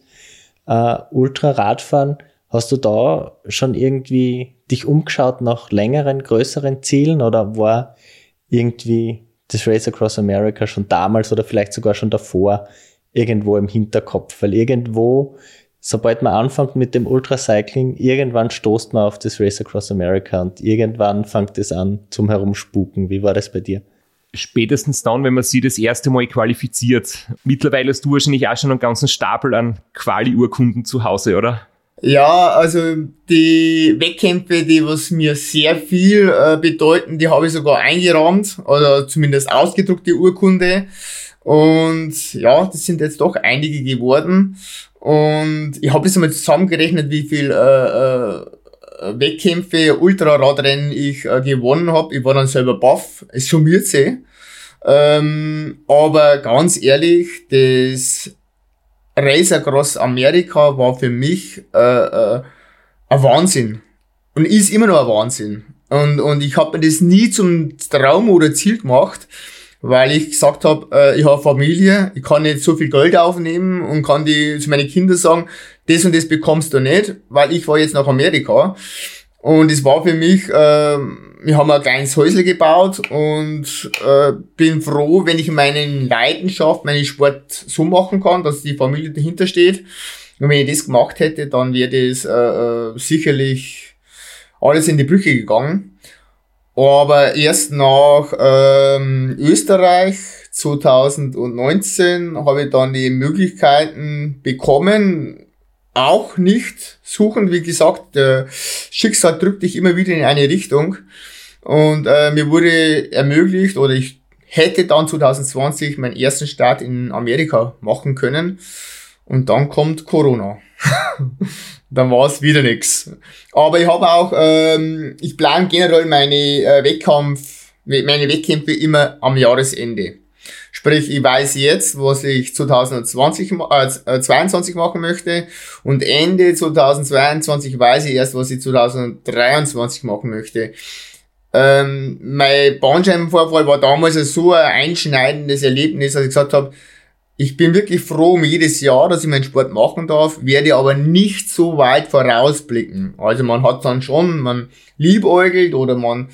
äh, Ultraradfahren. Hast du da schon irgendwie dich umgeschaut nach längeren, größeren Zielen oder war irgendwie das Race Across America schon damals oder vielleicht sogar schon davor irgendwo im Hinterkopf? Weil irgendwo, sobald man anfängt mit dem Ultracycling, irgendwann stoßt man auf das Race Across America und irgendwann fängt es an zum Herumspuken. Wie war das bei dir? spätestens dann, wenn man sie das erste Mal qualifiziert. Mittlerweile hast du wahrscheinlich auch schon einen ganzen Stapel an Quali-Urkunden zu Hause, oder? Ja, also die Wettkämpfe, die was mir sehr viel äh, bedeuten, die habe ich sogar eingerahmt oder zumindest ausgedruckte Urkunde. Und ja, das sind jetzt doch einige geworden. Und ich habe jetzt einmal zusammengerechnet, wie viel äh, äh, Wettkämpfe, Ultraradrennen ich äh, gewonnen habe. Ich war dann selber baff. Es summiert sich. Ähm, aber ganz ehrlich, das Race Across Amerika war für mich äh, äh, ein Wahnsinn. Und ist immer noch ein Wahnsinn. Und, und ich habe mir das nie zum Traum oder Ziel gemacht, weil ich gesagt habe, äh, ich habe Familie, ich kann nicht so viel Geld aufnehmen und kann die zu meinen Kindern sagen, das und das bekommst du nicht, weil ich war jetzt nach Amerika. Und es war für mich, äh, wir haben ein kleines Häusle gebaut und äh, bin froh, wenn ich meine Leidenschaft, meinen Sport so machen kann, dass die Familie dahinter steht. Und wenn ich das gemacht hätte, dann wäre das äh, äh sicherlich alles in die Brüche gegangen. Aber erst nach ähm, Österreich 2019 habe ich dann die Möglichkeiten bekommen, auch nicht suchen. Wie gesagt, der Schicksal drückt dich immer wieder in eine Richtung. Und äh, mir wurde ermöglicht, oder ich hätte dann 2020 meinen ersten Start in Amerika machen können. Und dann kommt Corona. dann war es wieder nix. Aber ich habe auch, ähm, ich plane generell meine äh, Wettkampf, meine Wettkämpfe immer am Jahresende. Sprich, ich weiß jetzt, was ich 2020, äh, 22 äh, machen möchte und Ende 2022 weiß ich erst, was ich 2023 machen möchte. Ähm, mein Bandscheibenvorfall war damals so ein einschneidendes Erlebnis, dass ich gesagt habe, ich bin wirklich froh um jedes Jahr, dass ich meinen Sport machen darf, werde aber nicht so weit vorausblicken. Also man hat dann schon, man liebäugelt oder man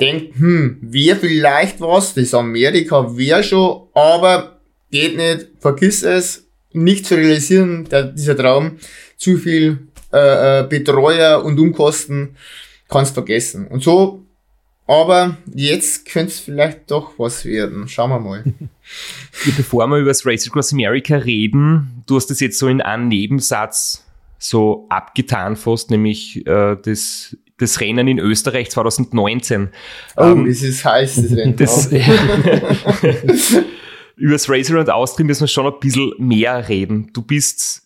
denkt, hm, wäre vielleicht was, das Amerika wäre schon, aber geht nicht, vergiss es, nicht zu realisieren, der, dieser Traum, zu viel äh, äh, Betreuer und Umkosten, kannst vergessen. Und so, aber jetzt könnte es vielleicht doch was werden. Schauen wir mal. Bevor wir über das Race Across America reden, du hast das jetzt so in einem Nebensatz so abgetan fast, nämlich äh, das das Rennen in Österreich 2019. Oh, ähm, das ist heiß, das Rennen. Das, über das Race Around Austria müssen wir schon ein bisschen mehr reden. Du bist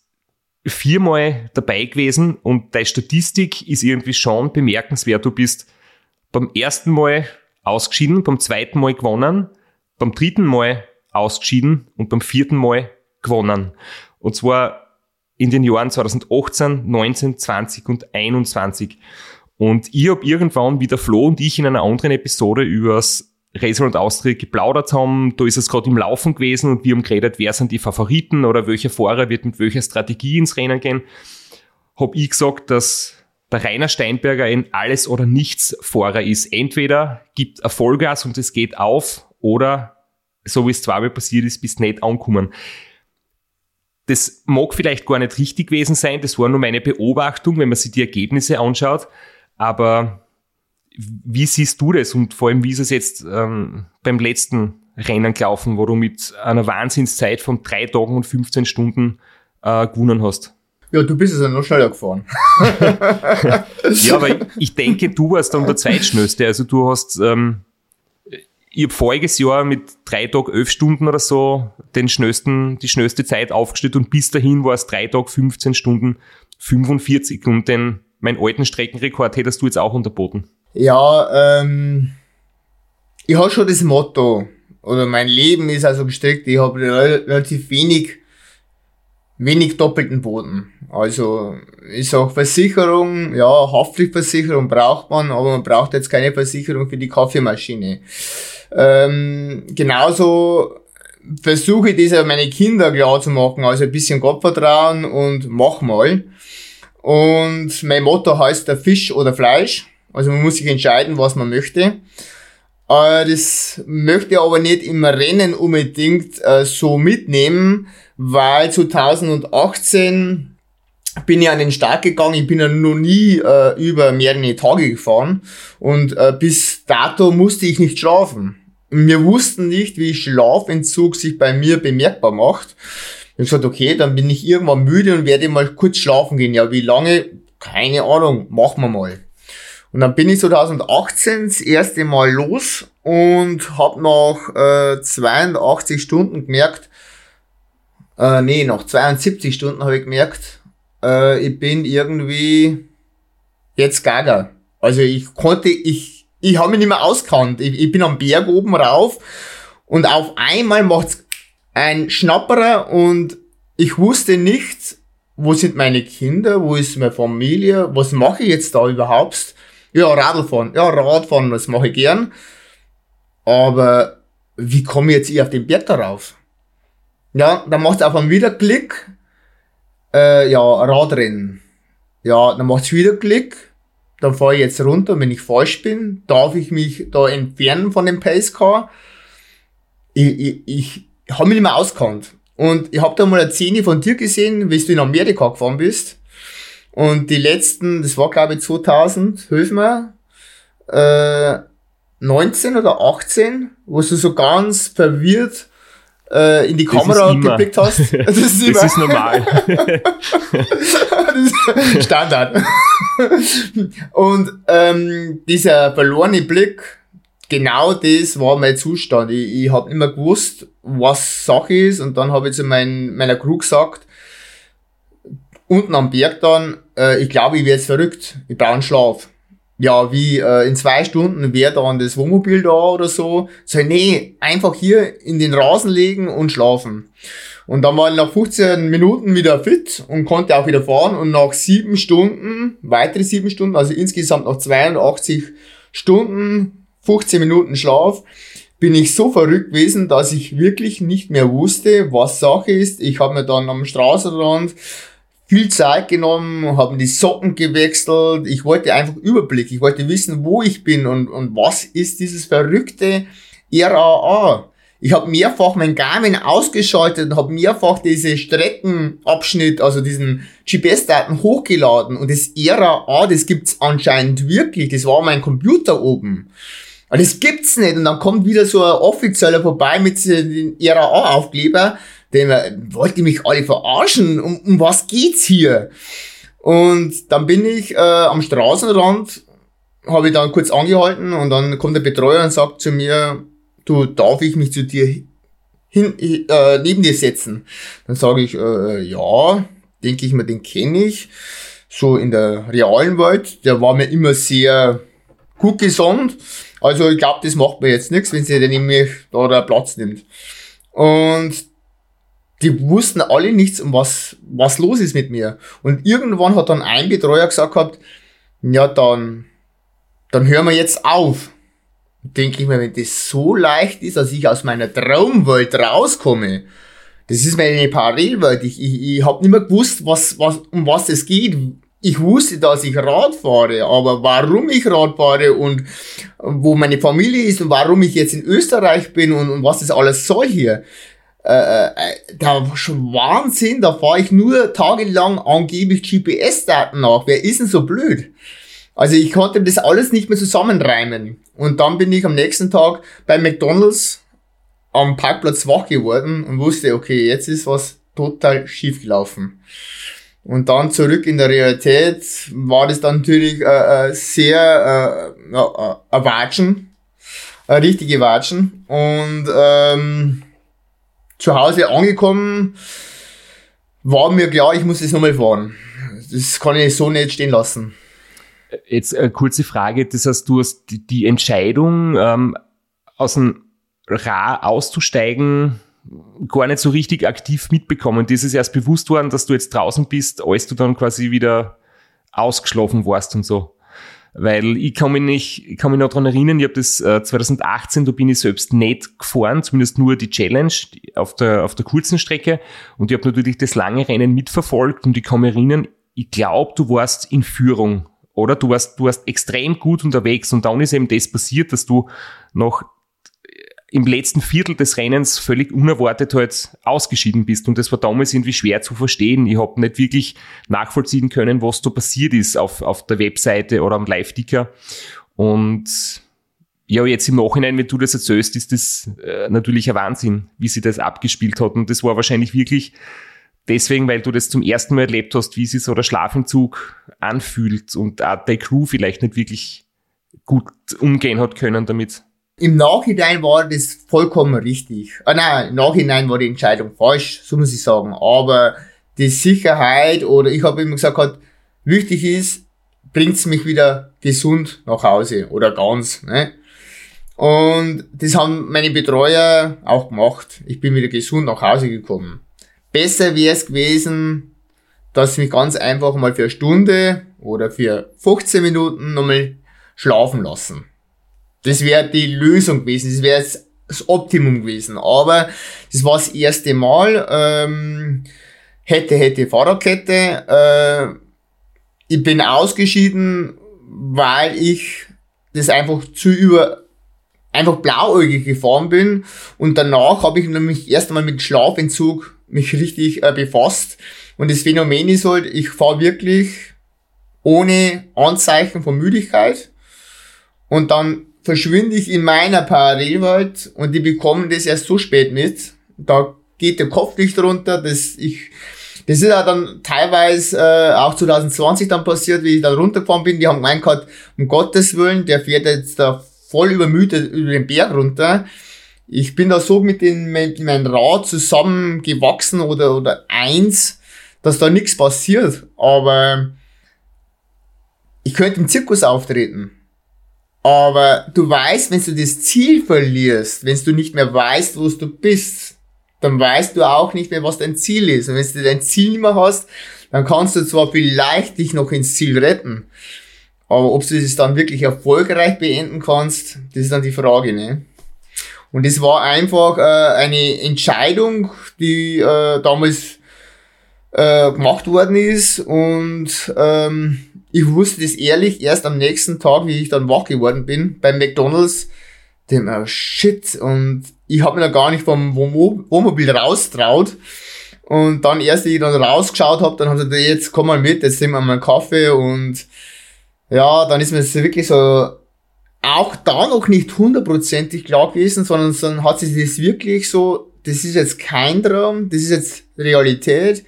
viermal dabei gewesen und deine Statistik ist irgendwie schon bemerkenswert. Du bist beim ersten Mal ausgeschieden, beim zweiten Mal gewonnen, beim dritten Mal ausgeschieden und beim vierten Mal gewonnen. Und zwar in den Jahren 2018, 19, 20 und 21. Und ich habe irgendwann, wie der Flo und ich in einer anderen Episode übers Racer und Austria geplaudert haben, da ist es gerade im Laufen gewesen und wir haben geredet, wer sind die Favoriten oder welcher Fahrer wird mit welcher Strategie ins Rennen gehen, habe ich gesagt, dass der Rainer Steinberger ein Alles- oder Nichts-Fahrer ist. Entweder gibt er Vollgas und es geht auf oder, so wie es zweimal passiert ist, bist nicht angekommen. Das mag vielleicht gar nicht richtig gewesen sein, das war nur meine Beobachtung, wenn man sich die Ergebnisse anschaut, aber wie siehst du das und vor allem, wie ist es jetzt ähm, beim letzten Rennen gelaufen, wo du mit einer Wahnsinnszeit von drei Tagen und 15 Stunden äh, gewonnen hast? Ja, du bist es ja noch schneller gefahren. ja, aber ich, ich, denke, du warst dann der Zweitschnellste. Also du hast, ähm, ich habe voriges Jahr mit drei Tagen elf Stunden oder so den schnellsten, die schnellste Zeit aufgestellt und bis dahin war es drei Tage 15 Stunden 45 und den, meinen alten Streckenrekord hättest du jetzt auch unterboten. Ja, ähm, ich habe schon das Motto, oder mein Leben ist also gestrickt, ich habe relativ wenig, wenig doppelten Boden. Also, ich sag Versicherung, ja, Haftpflichtversicherung braucht man, aber man braucht jetzt keine Versicherung für die Kaffeemaschine. Ähm, genauso versuche ich das ja meine Kinder klar zu machen, also ein bisschen Gottvertrauen und mach mal. Und mein Motto heißt der Fisch oder Fleisch. Also man muss sich entscheiden, was man möchte. Äh, das möchte ich aber nicht im Rennen unbedingt äh, so mitnehmen, weil 2018 bin ich an den Start gegangen, ich bin ja noch nie äh, über mehrere Tage gefahren und äh, bis dato musste ich nicht schlafen. Wir wussten nicht, wie Schlafentzug sich bei mir bemerkbar macht. Ich habe gesagt, okay, dann bin ich irgendwann müde und werde mal kurz schlafen gehen. Ja, wie lange? Keine Ahnung, machen wir mal. Und dann bin ich 2018 das erste Mal los und habe nach äh, 82 Stunden gemerkt, äh, nee, nach 72 Stunden habe ich gemerkt, äh, ich bin irgendwie jetzt gaga. Also ich konnte, ich, ich habe mich nicht mehr auskannt. Ich, ich bin am Berg oben rauf und auf einmal macht's ein Schnapperer und ich wusste nicht, wo sind meine Kinder, wo ist meine Familie, was mache ich jetzt da überhaupt? Ja, Radlfahren. Ja, Radfahren, das mache ich gern. Aber wie komme ich jetzt hier auf den Berg darauf? Ja, dann macht es auf einmal wieder Klick. Äh, ja, Radrennen. Ja, dann macht es wieder Klick. Dann fahre ich jetzt runter. Wenn ich falsch bin, darf ich mich da entfernen von dem Pacecar. Ich, ich, ich habe mich nicht mehr auskannt. Und ich habe da mal eine Szene von dir gesehen, wie du in Amerika gefahren bist. Und die letzten, das war glaube ich 2000, hilf mir, äh, 19 oder 18, wo du so ganz verwirrt äh, in die Kamera geblickt hast. Das ist, das ist normal. das ist Standard. Und ähm, dieser verlorene Blick, genau das war mein Zustand. Ich, ich habe immer gewusst, was Sache ist und dann habe ich zu mein, meiner Crew gesagt, unten am Berg dann, äh, ich glaube, ich werde jetzt verrückt, ich brauche einen Schlaf. Ja, wie äh, in zwei Stunden wäre dann das Wohnmobil da oder so. So, nee, einfach hier in den Rasen legen und schlafen. Und dann war ich nach 15 Minuten wieder fit und konnte auch wieder fahren. Und nach sieben Stunden, weitere sieben Stunden, also insgesamt noch 82 Stunden, 15 Minuten Schlaf, bin ich so verrückt gewesen, dass ich wirklich nicht mehr wusste, was Sache ist. Ich habe mir dann am Straßenrand viel Zeit genommen, haben die Socken gewechselt. Ich wollte einfach Überblick. Ich wollte wissen, wo ich bin und, und was ist dieses verrückte RAA. Ich habe mehrfach mein Garmin ausgeschaltet und habe mehrfach diese Streckenabschnitt, also diesen GPS-Daten hochgeladen. Und das RAA, das gibt's anscheinend wirklich. Das war mein Computer oben. Aber das gibt's nicht. Und dann kommt wieder so ein Offizieller vorbei mit dem RAA-Aufkleber den wollte mich alle verarschen. Um, um was geht's hier? Und dann bin ich äh, am Straßenrand, habe ich dann kurz angehalten und dann kommt der Betreuer und sagt zu mir, du, darf ich mich zu dir hin, äh, neben dir setzen? Dann sage ich, äh, ja, denke ich mir, den kenne ich. So in der realen Welt, der war mir immer sehr gut gesonnen. Also ich glaube, das macht mir jetzt nichts, wenn sie dann nämlich da der Platz nimmt. Und die wussten alle nichts, um was, was los ist mit mir. Und irgendwann hat dann ein Betreuer gesagt gehabt, ja, dann, dann hören wir jetzt auf. denke ich mir, wenn das so leicht ist, dass ich aus meiner Traumwelt rauskomme, das ist meine Parallelwelt. Ich, ich, ich habe nicht mehr gewusst, was, was, um was es geht. Ich wusste, dass ich Rad fahre, aber warum ich Rad fahre und wo meine Familie ist und warum ich jetzt in Österreich bin und, und was das alles soll hier, äh, äh, da war schon Wahnsinn, da fahre ich nur tagelang angeblich GPS-Daten nach. Wer ist denn so blöd? Also ich konnte das alles nicht mehr zusammenreimen. Und dann bin ich am nächsten Tag bei McDonalds am Parkplatz wach geworden und wusste, okay, jetzt ist was total schief gelaufen. Und dann zurück in der Realität war das dann natürlich äh, äh sehr äh, äh, ein Watschen, ein richtige Watschen. Und ähm, zu Hause angekommen, war mir klar, ich muss das nochmal fahren. Das kann ich so nicht stehen lassen. Jetzt eine kurze Frage, das heißt, du hast die, Entscheidung, ähm, aus dem Ra auszusteigen, gar nicht so richtig aktiv mitbekommen. Dir ist erst bewusst worden, dass du jetzt draußen bist, als du dann quasi wieder ausgeschlafen warst und so. Weil ich kann mich nicht, ich kann mich noch dran erinnern, ich habe das äh, 2018, da bin ich selbst nicht gefahren, zumindest nur die Challenge auf der, auf der kurzen Strecke. Und ich habe natürlich das lange Rennen mitverfolgt und ich kann mich erinnern, ich glaube, du warst in Führung, oder? Du warst, du warst extrem gut unterwegs und dann ist eben das passiert, dass du noch im letzten Viertel des Rennens völlig unerwartet halt ausgeschieden bist. Und das war damals irgendwie schwer zu verstehen. Ich habe nicht wirklich nachvollziehen können, was da passiert ist auf, auf der Webseite oder am Live-Ticker. Und ja, jetzt im Nachhinein, wenn du das erzählst, ist das äh, natürlich ein Wahnsinn, wie sie das abgespielt hat. Und das war wahrscheinlich wirklich deswegen, weil du das zum ersten Mal erlebt hast, wie sich so der Schlafentzug anfühlt und auch die Crew vielleicht nicht wirklich gut umgehen hat können damit. Im Nachhinein war das vollkommen richtig. Ah, nein, im Nachhinein war die Entscheidung falsch, so muss ich sagen. Aber die Sicherheit oder ich habe immer gesagt, halt, wichtig ist, bringt's mich wieder gesund nach Hause oder ganz. Ne? Und das haben meine Betreuer auch gemacht. Ich bin wieder gesund nach Hause gekommen. Besser wäre es gewesen, dass mich ganz einfach mal für eine Stunde oder für 15 Minuten nochmal schlafen lassen. Das wäre die Lösung gewesen, das wäre das Optimum gewesen. Aber das war das erste Mal. Ähm, hätte, hätte Fahrradkette. Äh, ich bin ausgeschieden, weil ich das einfach zu über einfach blauäugig gefahren bin und danach habe ich nämlich erst einmal mit Schlafentzug mich richtig äh, befasst und das Phänomen ist halt, ich fahre wirklich ohne Anzeichen von Müdigkeit und dann verschwinde ich in meiner Parallelwelt und die bekommen das erst so spät mit. Da geht der Kopf nicht runter, das ich, das ist ja dann teilweise äh, auch 2020 dann passiert, wie ich dann runtergefahren bin. Die haben gemeint gehabt, um Gottes Willen, der fährt jetzt da voll übermüdet über den Berg runter. Ich bin da so mit, den, mit meinem Rad zusammengewachsen oder, oder eins, dass da nichts passiert. Aber ich könnte im Zirkus auftreten. Aber du weißt, wenn du das Ziel verlierst, wenn du nicht mehr weißt, wo du bist, dann weißt du auch nicht mehr, was dein Ziel ist. Und wenn du dein Ziel nicht mehr hast, dann kannst du zwar vielleicht dich noch ins Ziel retten, aber ob du das dann wirklich erfolgreich beenden kannst, das ist dann die Frage, ne? Und es war einfach äh, eine Entscheidung, die äh, damals äh, gemacht worden ist und ähm, ich wusste das ehrlich erst am nächsten Tag, wie ich dann wach geworden bin, beim McDonalds. Dem, oh shit, und ich habe mir da gar nicht vom Wohnmobil raustraut. Und dann erst, wie ich dann rausgeschaut habe, dann haben sie gesagt, jetzt komm mal mit, jetzt nehmen wir mal einen Kaffee und ja, dann ist mir das wirklich so auch da noch nicht hundertprozentig klar gewesen, sondern dann hat sich das wirklich so, das ist jetzt kein Traum, das ist jetzt Realität.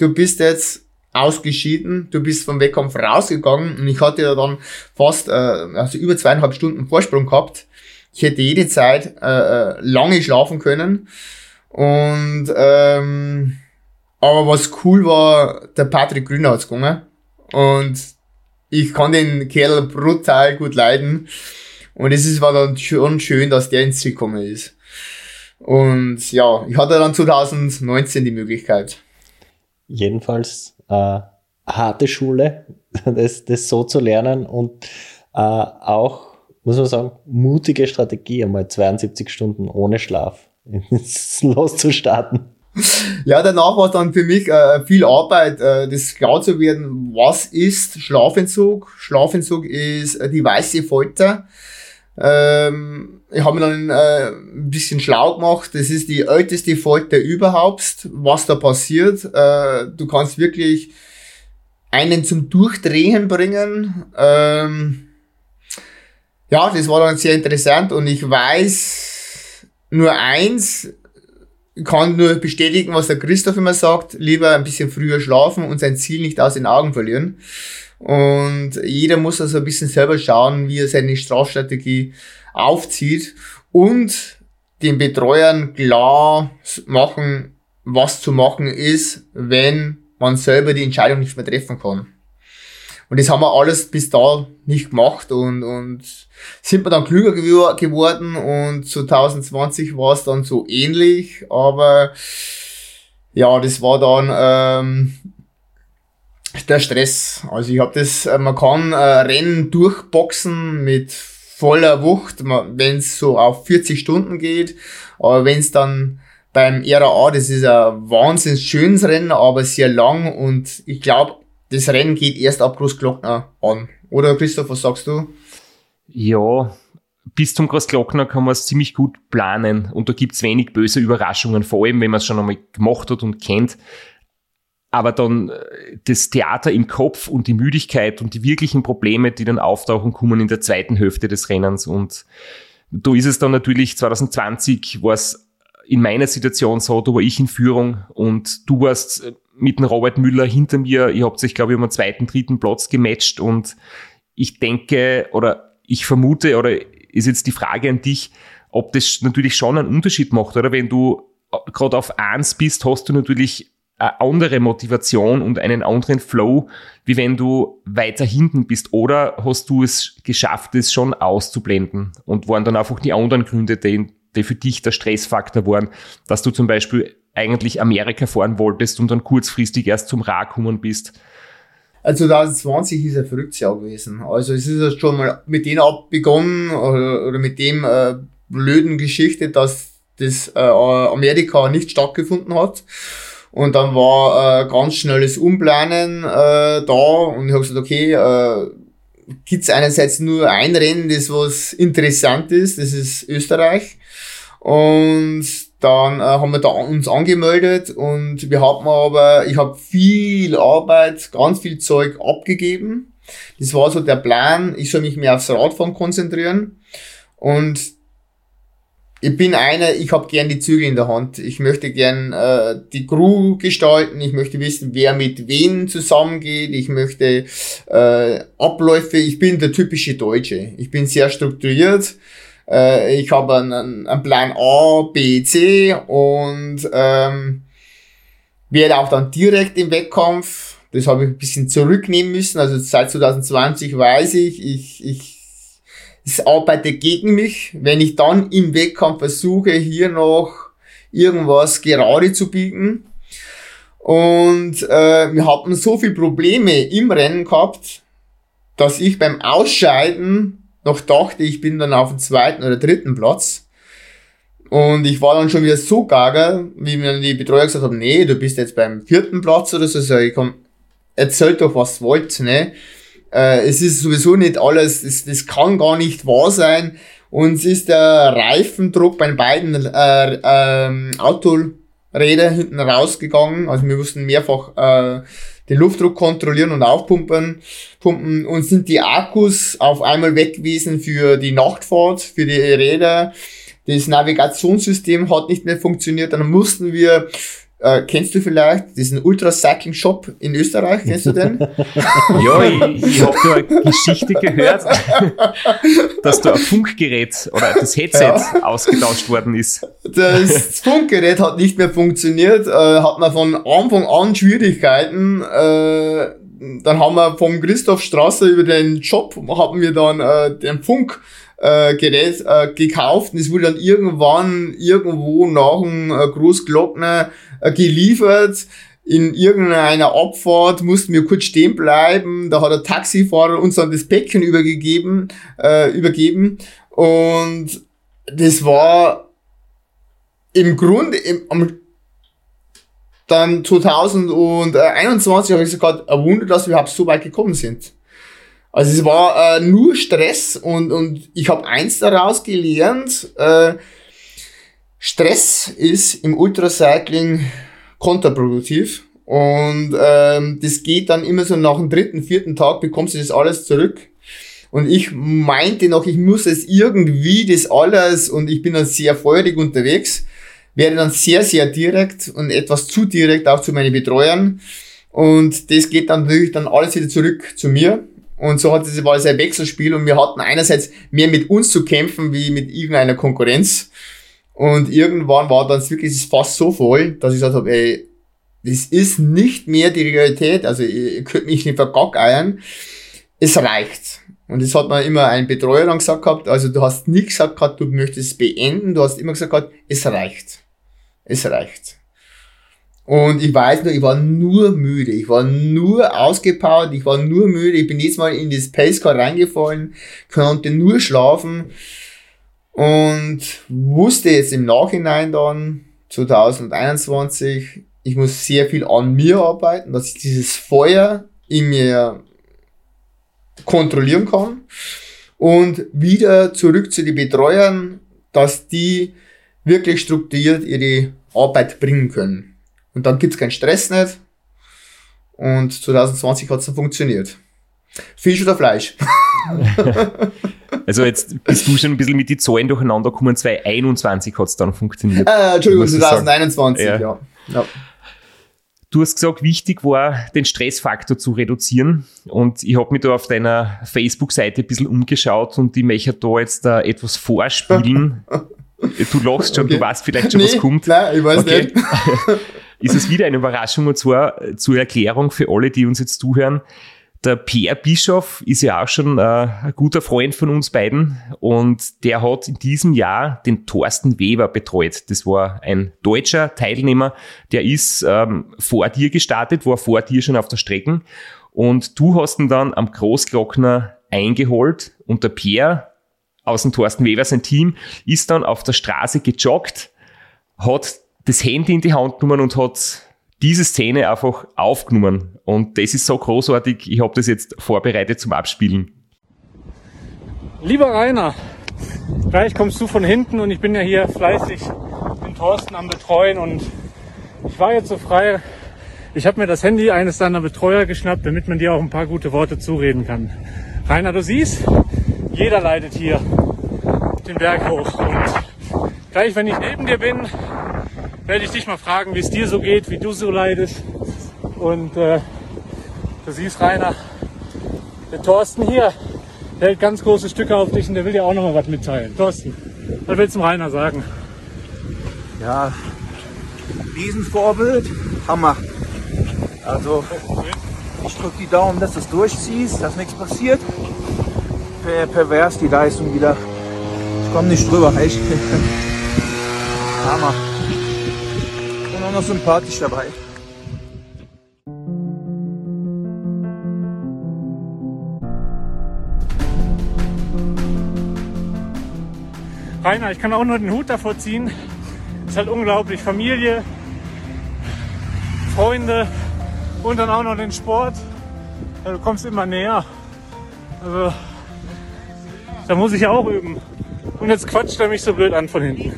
Du bist jetzt ausgeschieden, du bist vom Wettkampf rausgegangen und ich hatte ja dann fast, äh, also über zweieinhalb Stunden Vorsprung gehabt. Ich hätte jede Zeit äh, äh, lange schlafen können und ähm, aber was cool war, der Patrick Grüner hat's gegangen und ich kann den Kerl brutal gut leiden und es war dann schon schön, dass der ins Ziel gekommen ist. Und ja, ich hatte dann 2019 die Möglichkeit. Jedenfalls äh, harte Schule, das, das so zu lernen und äh, auch muss man sagen, mutige Strategie, einmal 72 Stunden ohne Schlaf loszustarten. Ja, danach war dann für mich äh, viel Arbeit, äh, das klar zu werden, was ist Schlafentzug? Schlafentzug ist äh, die weiße Folter. Ähm, ich habe mir dann äh, ein bisschen schlau gemacht. Das ist die älteste Folter überhaupt, was da passiert. Äh, du kannst wirklich einen zum Durchdrehen bringen. Ähm, ja, das war dann sehr interessant und ich weiß nur eins, kann nur bestätigen, was der Christoph immer sagt, lieber ein bisschen früher schlafen und sein Ziel nicht aus den Augen verlieren. Und jeder muss also ein bisschen selber schauen, wie er seine Strafstrategie aufzieht und den Betreuern klar machen, was zu machen ist, wenn man selber die Entscheidung nicht mehr treffen kann. Und das haben wir alles bis da nicht gemacht und, und sind wir dann klüger geworden und 2020 war es dann so ähnlich, aber ja, das war dann ähm, der Stress. Also ich habe das, äh, man kann äh, Rennen durchboxen mit voller Wucht, wenn es so auf 40 Stunden geht, aber wenn es dann beim RAA, das ist ein wahnsinnig schönes Rennen, aber sehr lang und ich glaube, das Rennen geht erst ab Großglockner an. Oder Christoph, was sagst du? Ja, bis zum Großglockner kann man es ziemlich gut planen und da gibt es wenig böse Überraschungen, vor allem wenn man es schon einmal gemacht hat und kennt. Aber dann äh, das Theater im Kopf und die Müdigkeit und die wirklichen Probleme, die dann auftauchen, kommen in der zweiten Hälfte des Rennens. Und da ist es dann natürlich 2020 war es in meiner Situation so, da war ich in Führung und du warst äh, mit dem Robert Müller hinter mir. Ihr habt sich, glaube ich, um einen zweiten, dritten Platz gematcht und ich denke oder ich vermute oder ist jetzt die Frage an dich, ob das natürlich schon einen Unterschied macht, oder? Wenn du äh, gerade auf eins bist, hast du natürlich andere Motivation und einen anderen Flow, wie wenn du weiter hinten bist. Oder hast du es geschafft, es schon auszublenden und waren dann einfach die anderen Gründe, die, die für dich der Stressfaktor waren, dass du zum Beispiel eigentlich Amerika fahren wolltest und dann kurzfristig erst zum Ra gekommen bist? Also 2020 ist ein verrücktes Jahr gewesen. Also es ist schon mal mit denen abbegonnen oder, oder mit dem äh, blöden Geschichte, dass das äh, Amerika nicht stattgefunden hat. Und dann war äh, ganz schnelles Umplanen äh, da und ich habe gesagt, okay, äh, gibt es einerseits nur ein Rennen, das was interessant ist, das ist Österreich. Und dann äh, haben wir da uns angemeldet und wir haben aber, ich habe viel Arbeit, ganz viel Zeug abgegeben. Das war so der Plan, ich soll mich mehr aufs Radfahren konzentrieren. Und ich bin einer, ich habe gern die Zügel in der Hand. Ich möchte gern äh, die Crew gestalten, ich möchte wissen, wer mit wem zusammengeht, ich möchte äh, Abläufe, ich bin der typische Deutsche. Ich bin sehr strukturiert. Äh, ich habe einen, einen Plan A, B, C und ähm, werde auch dann direkt im Wettkampf, das habe ich ein bisschen zurücknehmen müssen, also seit 2020 weiß ich, ich, ich es arbeitet gegen mich, wenn ich dann im Wettkampf versuche, hier noch irgendwas gerade zu biegen. Und äh, wir hatten so viele Probleme im Rennen gehabt, dass ich beim Ausscheiden noch dachte, ich bin dann auf dem zweiten oder dritten Platz. Und ich war dann schon wieder so gaga, wie mir die Betreuer gesagt haben, nee, du bist jetzt beim vierten Platz oder so. so ich komm, erzählt doch, was wollt, ne? Äh, es ist sowieso nicht alles, das, das kann gar nicht wahr sein. Und es ist der Reifendruck bei beiden äh, äh, Autoräder hinten rausgegangen. Also wir mussten mehrfach äh, den Luftdruck kontrollieren und aufpumpen pumpen und sind die Akkus auf einmal weg gewesen für die Nachtfahrt, für die Räder. Das Navigationssystem hat nicht mehr funktioniert. Dann mussten wir äh, kennst du vielleicht diesen Ultracycling Shop in Österreich? Kennst du den? ja, ich, ich habe da eine Geschichte gehört, dass da ein Funkgerät oder das Headset ja. ausgetauscht worden ist. Das Funkgerät hat nicht mehr funktioniert, äh, hat man von Anfang an Schwierigkeiten. Äh, dann haben wir vom Christoph Strasser über den Job haben wir dann äh, den Funk äh, Gerät äh, gekauft und es wurde dann irgendwann irgendwo nach dem äh, Großglockner äh, geliefert. in irgendeiner Abfahrt mussten wir kurz stehen bleiben. Da hat der Taxifahrer uns dann das Päckchen übergegeben, äh, übergeben. Und das war im Grunde, im, am, dann 2021 habe ich sogar ein Wunder, dass wir überhaupt so weit gekommen sind. Also es war äh, nur Stress und, und ich habe eins daraus gelernt, äh, Stress ist im Ultracycling kontraproduktiv und ähm, das geht dann immer so nach dem dritten, vierten Tag bekommst du das alles zurück. Und ich meinte noch, ich muss es irgendwie das alles und ich bin dann sehr feurig unterwegs, werde dann sehr, sehr direkt und etwas zu direkt auch zu meinen Betreuern. Und das geht dann natürlich dann alles wieder zurück zu mir. Und so hat es war es ein Wechselspiel und wir hatten einerseits mehr mit uns zu kämpfen wie mit irgendeiner Konkurrenz. Und irgendwann war dann wirklich fast so voll, dass ich gesagt habe, ey, das ist nicht mehr die Realität. Also ihr könnt mich nicht vergackeiern. Es reicht. Und das hat man immer ein Betreuer dann gesagt gehabt. Also du hast nie gesagt gehabt, du möchtest beenden. Du hast immer gesagt gehabt, es reicht. Es reicht. Und ich weiß nur, ich war nur müde. Ich war nur ausgepowert. Ich war nur müde. Ich bin jetzt mal in das Pacecar reingefallen, konnte nur schlafen und wusste jetzt im Nachhinein dann, 2021, ich muss sehr viel an mir arbeiten, dass ich dieses Feuer in mir kontrollieren kann und wieder zurück zu den Betreuern, dass die wirklich strukturiert ihre Arbeit bringen können. Und dann gibt's keinen Stress nicht. Und 2020 hat's dann funktioniert. Fisch oder Fleisch? also jetzt bist du schon ein bisschen mit den Zahlen durcheinander gekommen. 2021 hat's dann funktioniert. Äh, Entschuldigung, 2021, ja. ja. ja. Du hast gesagt, wichtig war, den Stressfaktor zu reduzieren. Und ich habe mich da auf deiner Facebook-Seite ein bisschen umgeschaut und ich möchte da jetzt da etwas vorspielen. du lachst schon, okay. du weißt vielleicht schon, nee, was kommt. Nein, ich weiß okay. nicht. Ist es wieder eine Überraschung und zwar zur Erklärung für alle, die uns jetzt zuhören. Der Pierre Bischof ist ja auch schon äh, ein guter Freund von uns beiden und der hat in diesem Jahr den Thorsten Weber betreut. Das war ein deutscher Teilnehmer, der ist ähm, vor dir gestartet, war vor dir schon auf der Strecke und du hast ihn dann am Großglockner eingeholt und der Pierre aus dem Thorsten Weber, sein Team, ist dann auf der Straße gejoggt, hat das Handy in die Hand genommen und hat diese Szene einfach aufgenommen. Und das ist so großartig. Ich habe das jetzt vorbereitet zum Abspielen. Lieber Rainer, gleich kommst du von hinten und ich bin ja hier fleißig den Thorsten am Betreuen und ich war jetzt so frei. Ich habe mir das Handy eines deiner Betreuer geschnappt, damit man dir auch ein paar gute Worte zureden kann. Rainer, du siehst, jeder leidet hier den Berg hoch und gleich wenn ich neben dir bin, werde ich dich mal fragen, wie es dir so geht, wie du so leidest. Und äh, du siehst, Rainer, der Thorsten hier, der hält ganz große Stücke auf dich und der will dir auch noch mal was mitteilen. Thorsten, was willst du dem Rainer sagen? Ja, Riesenvorbild, Hammer. Also, ich drücke die Daumen, dass du es durchziehst, dass nichts passiert. Per pervers die Leistung wieder. Ich komme nicht drüber, echt. Hammer auch noch sympathisch dabei. Rainer, ich kann auch nur den Hut davor ziehen. Ist halt unglaublich. Familie, Freunde und dann auch noch den Sport. du kommst immer näher. Also, da muss ich ja auch üben. Und jetzt quatscht er mich so blöd an von hinten.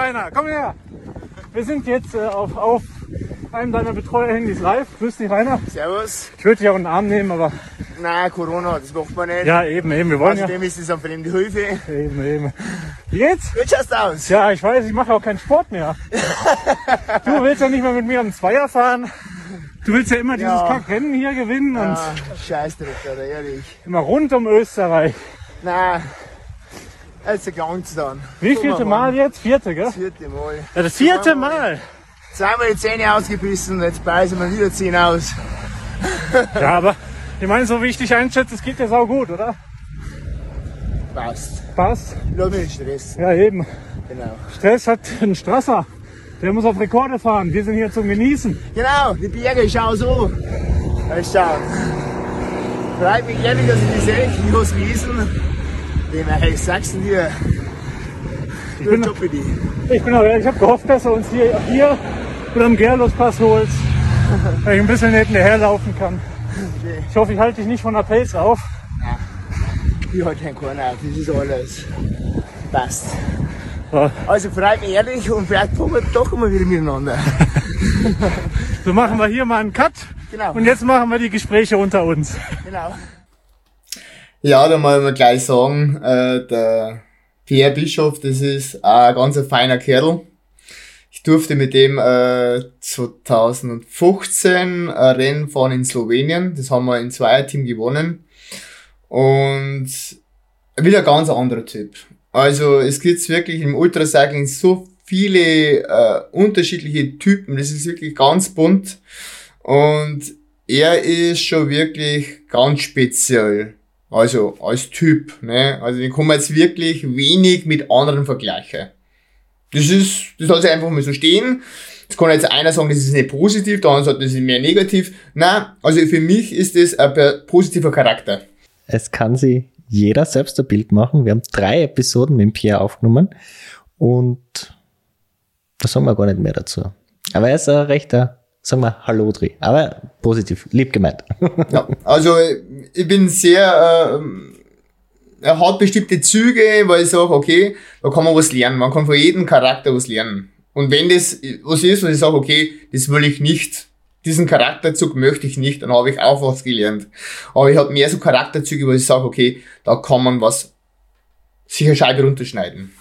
Rainer, komm her. Wir sind jetzt äh, auf, auf einem deiner Betreuer-Handys live. Grüß dich, Rainer. Servus. Ich würde dich auch in den Arm nehmen, aber... Nein, Corona, das macht man nicht. Ja, eben, eben. Wir wollen Außerdem ja... ist es eine fremde Hilfe. Eben, eben. Wie geht's? Wie schaust aus? Ja, ich weiß, ich mache auch keinen Sport mehr. du willst ja nicht mehr mit mir am Zweier fahren. Du willst ja immer dieses ja. Kackrennen hier gewinnen ja, und... Scheißdreck, oder ehrlich. Immer rund um Österreich. Nein. Also ganz dann. Wie vierte Mal jetzt? Vierte, gell? Das vierte Mal. Ja, das vierte Mal. Zweimal die Zähne ausgebissen, jetzt beißen wir wieder Zähne aus. ja, aber ich meine, so wie ich dich einschätze, es geht dir sau gut, oder? Passt. Passt? Lass mich nicht stressen. Ja, eben. Genau. Stress hat einen Strasser. Der muss auf Rekorde fahren. Wir sind hier zum Genießen. Genau, die Berge, schau so. Mal schauen. Freut mich ehrlich, dass ich die sehe. Ich muss gelesen. Hey, sagst du dir. Ich bin, ich bin auch, ich habe gehofft, dass er uns hier, hier oder am Gerlospass holt, weil ich ein bisschen hinterher laufen kann. Ich hoffe, ich halte dich nicht von der Pace auf. Ich halt kein Corner auf, das ist alles. Passt. Ja. Also freut mich ehrlich und vielleicht kommen wir doch immer wieder miteinander. So machen wir hier mal einen Cut Genau. und jetzt machen wir die Gespräche unter uns. Genau. Ja, da muss man gleich sagen, äh, der Pierre Bischof, das ist ein ganz feiner Kerl. Ich durfte mit dem äh, 2015 ein Rennen fahren in Slowenien. Das haben wir in Zweierteam gewonnen. Und wieder ein ganz anderer Typ. Also es gibt wirklich im Ultracycling so viele äh, unterschiedliche Typen. Das ist wirklich ganz bunt. Und er ist schon wirklich ganz speziell. Also als Typ. Ne? Also den kann man jetzt wirklich wenig mit anderen vergleichen. Das ist, das soll sich einfach mal so stehen. Es kann jetzt einer sagen, das ist nicht positiv, der andere sagt, das ist mehr negativ. Nein, also für mich ist das ein positiver Charakter. Es kann sich jeder selbst ein Bild machen. Wir haben drei Episoden mit Pierre aufgenommen und da sagen wir gar nicht mehr dazu. Aber er ist ein rechter, sagen wir, Hallodri. Aber positiv, lieb gemeint. Ja, also ich bin sehr, ähm, er hat bestimmte Züge, weil ich sage, okay, da kann man was lernen. Man kann von jedem Charakter was lernen. Und wenn das was ist, was ich sage, okay, das will ich nicht, diesen Charakterzug möchte ich nicht, dann habe ich auch was gelernt. Aber ich habe mehr so Charakterzüge, wo ich sage, okay, da kann man was sich eine Scheibe runterschneiden.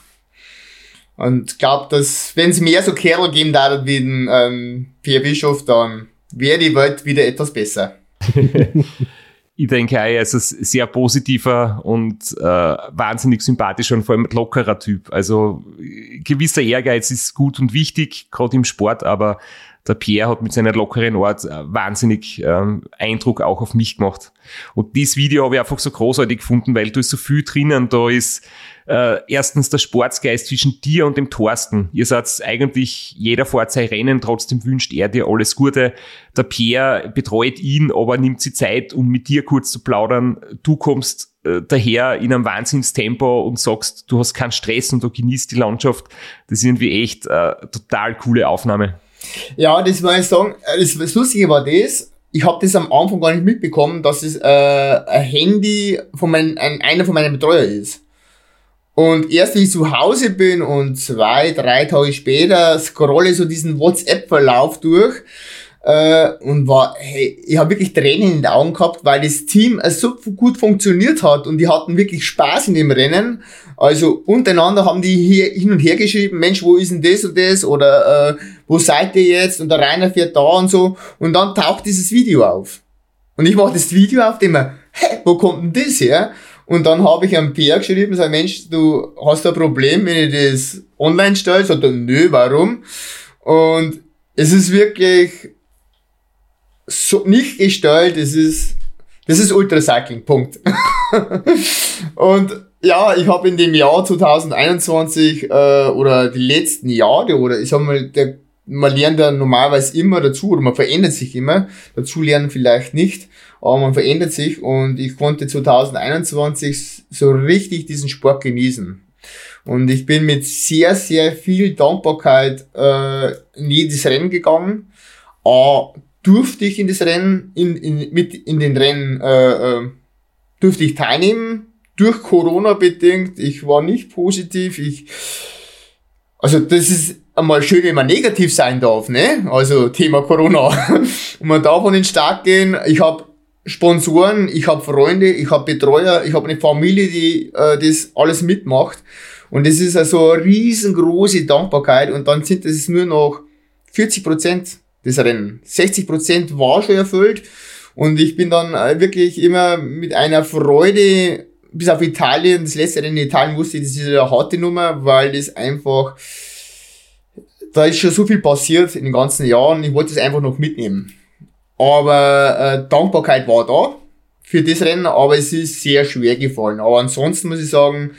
Und glaube, dass wenn es mehr so Kerl geben darf wie den ähm, Pierre Bischof, dann wäre die Welt wieder etwas besser. Ich denke er ist ein sehr positiver und äh, wahnsinnig sympathischer und vor allem lockerer Typ. Also gewisser Ehrgeiz ist gut und wichtig, gerade im Sport, aber der Pierre hat mit seiner lockeren Art äh, wahnsinnig ähm, Eindruck auch auf mich gemacht. Und dieses Video habe ich einfach so großartig gefunden, weil da ist so viel drinnen. Da ist äh, erstens der Sportsgeist zwischen dir und dem Thorsten. Ihr seid eigentlich, jeder fährt sein Rennen, trotzdem wünscht er dir alles Gute. Der Pierre betreut ihn, aber nimmt sich Zeit, um mit dir kurz zu plaudern. Du kommst äh, daher in einem Wahnsinnstempo und sagst, du hast keinen Stress und du genießt die Landschaft. Das ist irgendwie echt äh, total coole Aufnahme. Ja, das muss ich sagen, äh, das, das Lustige war das, ich habe das am Anfang gar nicht mitbekommen, dass es äh, ein Handy von mein, ein, einer von meinen Betreuer ist. Und erst wie ich zu Hause bin und zwei, drei Tage später scrolle so diesen WhatsApp-Verlauf durch äh, und war, hey, ich habe wirklich Tränen in den Augen gehabt, weil das Team äh, so gut funktioniert hat und die hatten wirklich Spaß in dem Rennen. Also untereinander haben die hier hin und her geschrieben, Mensch, wo ist denn das und das oder äh, wo seid ihr jetzt und der Rainer fährt da und so und dann taucht dieses Video auf. Und ich mache das Video auf, dem hä, wo kommt denn das her? Und dann habe ich einem Pierre geschrieben, sag, Mensch, du hast ein Problem, wenn ich das online stelle? Sagt er, nö, warum? Und es ist wirklich so nicht gestellt, es ist, das ist Ultracycling, Punkt. und ja, ich habe in dem Jahr 2021 äh, oder die letzten Jahre oder ich sag mal, der, man lernt ja normalerweise immer dazu oder man verändert sich immer. Dazu lernen vielleicht nicht, aber man verändert sich und ich konnte 2021 so richtig diesen Sport genießen. Und ich bin mit sehr, sehr viel Dankbarkeit äh, in jedes Rennen gegangen. A, durfte ich in das Rennen, in, in, mit in den Rennen, äh, äh, durfte ich teilnehmen. Durch Corona bedingt. Ich war nicht positiv. Ich, also das ist einmal schön, wenn man negativ sein darf, ne? Also Thema Corona. Und man darf an den Start gehen. Ich habe Sponsoren, ich habe Freunde, ich habe Betreuer, ich habe eine Familie, die äh, das alles mitmacht. Und das ist also eine riesengroße Dankbarkeit. Und dann sind es nur noch 40 Prozent des Rennen. 60 Prozent war schon erfüllt. Und ich bin dann äh, wirklich immer mit einer Freude bis auf Italien, das letzte Rennen in Italien wusste ich, das ist eine harte Nummer, weil das einfach, da ist schon so viel passiert in den ganzen Jahren, ich wollte es einfach noch mitnehmen. Aber äh, Dankbarkeit war da für das Rennen, aber es ist sehr schwer gefallen. Aber ansonsten muss ich sagen,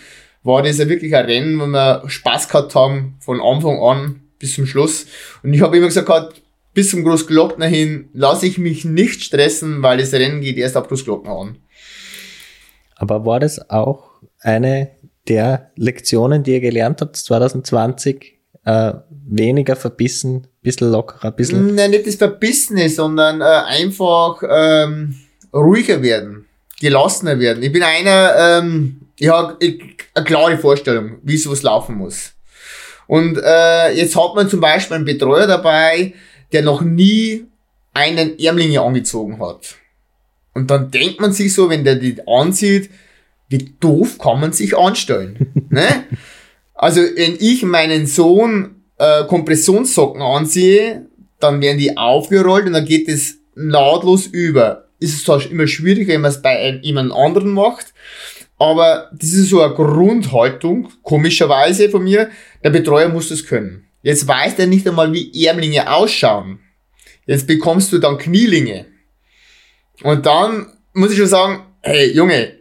war das ja wirklich ein Rennen, wo wir Spaß gehabt haben, von Anfang an bis zum Schluss. Und ich habe immer gesagt, bis zum Großglockner hin lasse ich mich nicht stressen, weil das Rennen geht erst ab Großglockner an. Aber war das auch eine der Lektionen, die ihr gelernt habt 2020? Äh, weniger verbissen, bisschen lockerer, bisschen. Nein, nicht das Verbissene, sondern äh, einfach ähm, ruhiger werden, gelassener werden. Ich bin einer, ähm, ich habe eine klare Vorstellung, wie sowas laufen muss. Und äh, jetzt hat man zum Beispiel einen Betreuer dabei, der noch nie einen Ärmlinge angezogen hat. Und dann denkt man sich so, wenn der die ansieht, wie doof kann man sich anstellen. ne? Also wenn ich meinen Sohn äh, Kompressionssocken ansehe, dann werden die aufgerollt und dann geht es nahtlos über. Ist es zwar immer schwieriger, wenn man es bei jemand anderen macht, aber das ist so eine Grundhaltung, komischerweise von mir, der Betreuer muss das können. Jetzt weiß der nicht einmal, wie Ärmlinge ausschauen. Jetzt bekommst du dann Knielinge. Und dann muss ich schon sagen, hey Junge,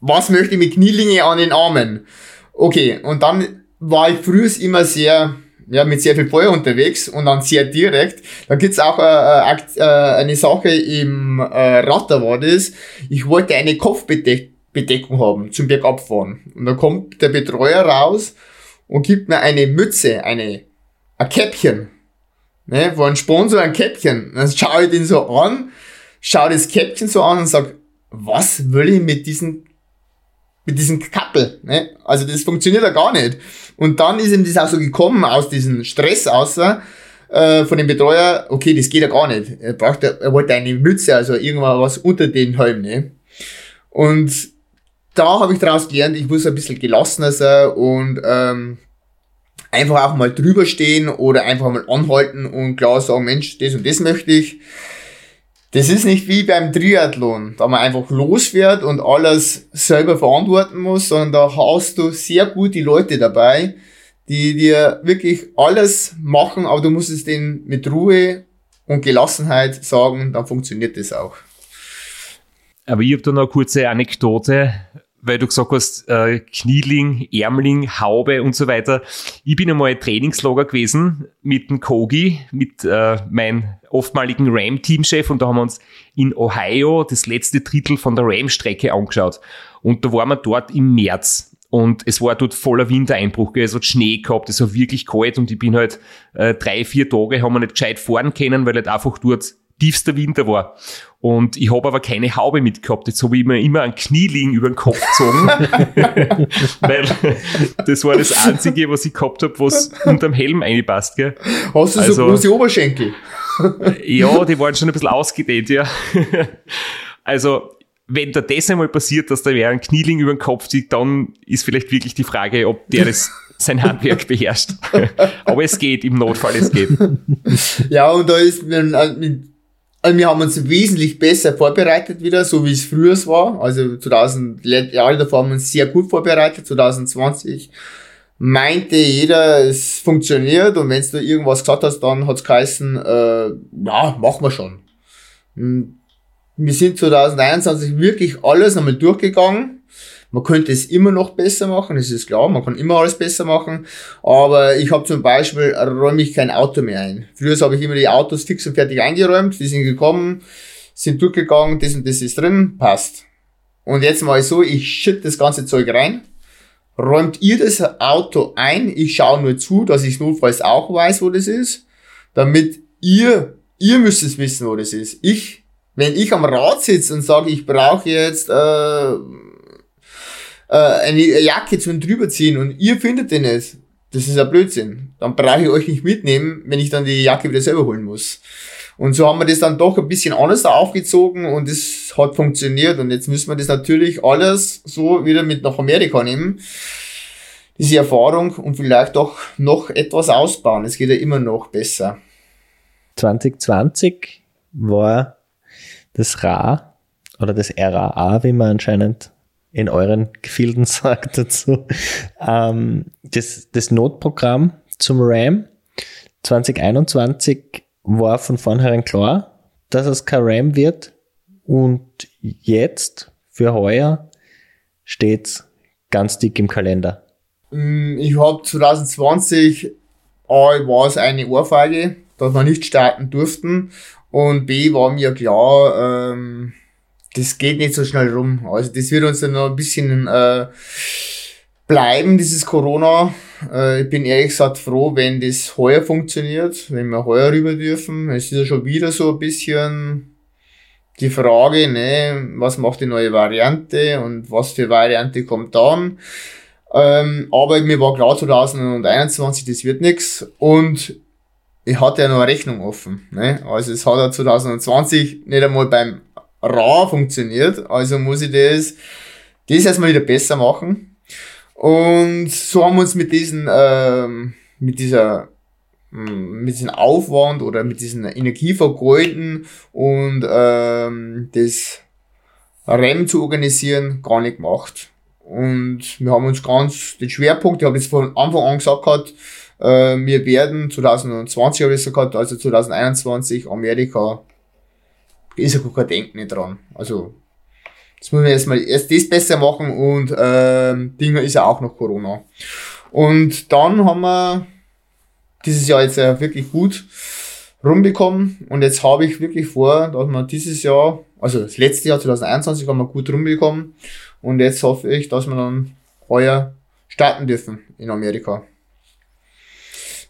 was möchte ich mit Knielinge an den Armen? Okay, und dann war ich früher immer sehr, ja, mit sehr viel Feuer unterwegs und dann sehr direkt. Da gibt's auch äh, äh, eine Sache im äh, Ratter war das. Ich wollte eine Kopfbedeckung Bedeckung haben zum Bergabfahren. Und dann kommt der Betreuer raus und gibt mir eine Mütze, eine, ein Käppchen. Ne, wo ein Sponsor ein Käppchen. Dann schaue ich den so an, schaue das Käppchen so an und sag, was will ich mit diesem, mit diesem Kappel? Ne? Also das funktioniert ja gar nicht. Und dann ist ihm das auch so gekommen aus diesem Stress außer, äh, von dem Betreuer, okay, das geht ja gar nicht. Er braucht, er wollte eine Mütze, also irgendwas was unter den Helm, ne? Und da habe ich daraus gelernt, ich muss ein bisschen gelassener sein und ähm, einfach auch mal drüber stehen oder einfach mal anhalten und klar sagen, Mensch, das und das möchte ich. Das ist nicht wie beim Triathlon, da man einfach losfährt und alles selber verantworten muss, sondern da hast du sehr gut die Leute dabei, die dir wirklich alles machen, aber du musst es denen mit Ruhe und Gelassenheit sagen, dann funktioniert das auch. Aber ich habe da noch eine kurze Anekdote weil du gesagt hast, äh, Knieling, Ärmling, Haube und so weiter. Ich bin einmal Trainingslager gewesen mit dem Kogi, mit äh, meinem oftmaligen Ram-Teamchef und da haben wir uns in Ohio das letzte Drittel von der Ram-Strecke angeschaut. Und da waren wir dort im März und es war dort voller Wintereinbruch, gell? es hat Schnee gehabt, es war wirklich kalt und ich bin halt äh, drei, vier Tage, haben wir nicht gescheit fahren können, weil halt einfach dort tiefster Winter war. Und ich habe aber keine Haube mitgehabt. Jetzt habe ich mir immer ein Knieling über den Kopf gezogen, weil das war das Einzige, was ich gehabt habe, was unterm Helm einpasst. Gell? Hast du also, so große Oberschenkel? ja, die waren schon ein bisschen ausgedehnt, ja. also, wenn da das einmal passiert, dass da wer ein Knieling über den Kopf zieht, dann ist vielleicht wirklich die Frage, ob der das sein Handwerk beherrscht. Aber es geht, im Notfall, es geht. Ja, und da ist mit also wir haben uns wesentlich besser vorbereitet wieder, so wie es früher war. Also 2000 Jahre davor haben wir uns sehr gut vorbereitet. 2020 meinte jeder, es funktioniert und wenn du irgendwas gesagt hast, dann hat's geheißen, äh, ja, machen wir schon. Und wir sind 2021 wirklich alles einmal durchgegangen man könnte es immer noch besser machen, das ist klar, man kann immer alles besser machen, aber ich habe zum Beispiel, räume ich kein Auto mehr ein. Früher habe ich immer die Autos fix und fertig eingeräumt, die sind gekommen, sind durchgegangen, das und das ist drin, passt. Und jetzt mal so, ich schütte das ganze Zeug rein, räumt ihr das Auto ein, ich schaue nur zu, dass ich notfalls auch weiß, wo das ist, damit ihr, ihr müsst es wissen, wo das ist. Ich, wenn ich am Rad sitze und sage, ich brauche jetzt äh, äh, eine Jacke zum drüberziehen und ihr findet den nicht, das ist ein Blödsinn. Dann brauche ich euch nicht mitnehmen, wenn ich dann die Jacke wieder selber holen muss. Und so haben wir das dann doch ein bisschen anders aufgezogen und es hat funktioniert. Und jetzt müssen wir das natürlich alles so wieder mit nach Amerika nehmen. Diese Erfahrung und vielleicht auch noch etwas ausbauen. Es geht ja immer noch besser. 2020 war das RA oder das RAA, wie man anscheinend in euren Gefilden sagt dazu, ähm, das, das Notprogramm zum RAM 2021 war von vornherein klar, dass es kein RAM wird. Und jetzt für heuer steht's ganz dick im Kalender? Mm, ich habe 2020 A war es eine Ohrfeige, dass wir nicht starten durften. Und B war mir klar, ähm, das geht nicht so schnell rum. Also das wird uns dann noch ein bisschen äh, bleiben, dieses Corona. Äh, ich bin ehrlich gesagt froh, wenn das heuer funktioniert, wenn wir heuer rüber dürfen. Es ist ja schon wieder so ein bisschen die Frage, ne, was macht die neue Variante und was für Variante kommt dann. Ähm, aber mir war klar 2021, das wird nix und ich hatte ja noch eine Rechnung offen. Ne? Also es hat ja 2020 nicht einmal beim Ra funktioniert, also muss ich das, das erstmal wieder besser machen. Und so haben wir uns mit diesen, ähm, mit dieser hm, mit diesem Aufwand oder mit diesen Energievergeuden und ähm, das REM zu organisieren gar nicht gemacht. Und wir haben uns ganz den Schwerpunkt, ich habe jetzt von Anfang an gesagt gehabt, äh, wir werden 2020 habe ich gesagt, also 2021 Amerika ist ja gar kein Denken nicht dran. Also Jetzt müssen wir erstmal erst das besser machen und ähm, Dinger ist ja auch noch Corona. Und dann haben wir dieses Jahr jetzt ja wirklich gut rumbekommen und jetzt habe ich wirklich vor, dass wir dieses Jahr, also das letzte Jahr 2021 haben wir gut rumbekommen und jetzt hoffe ich, dass wir dann heuer starten dürfen in Amerika.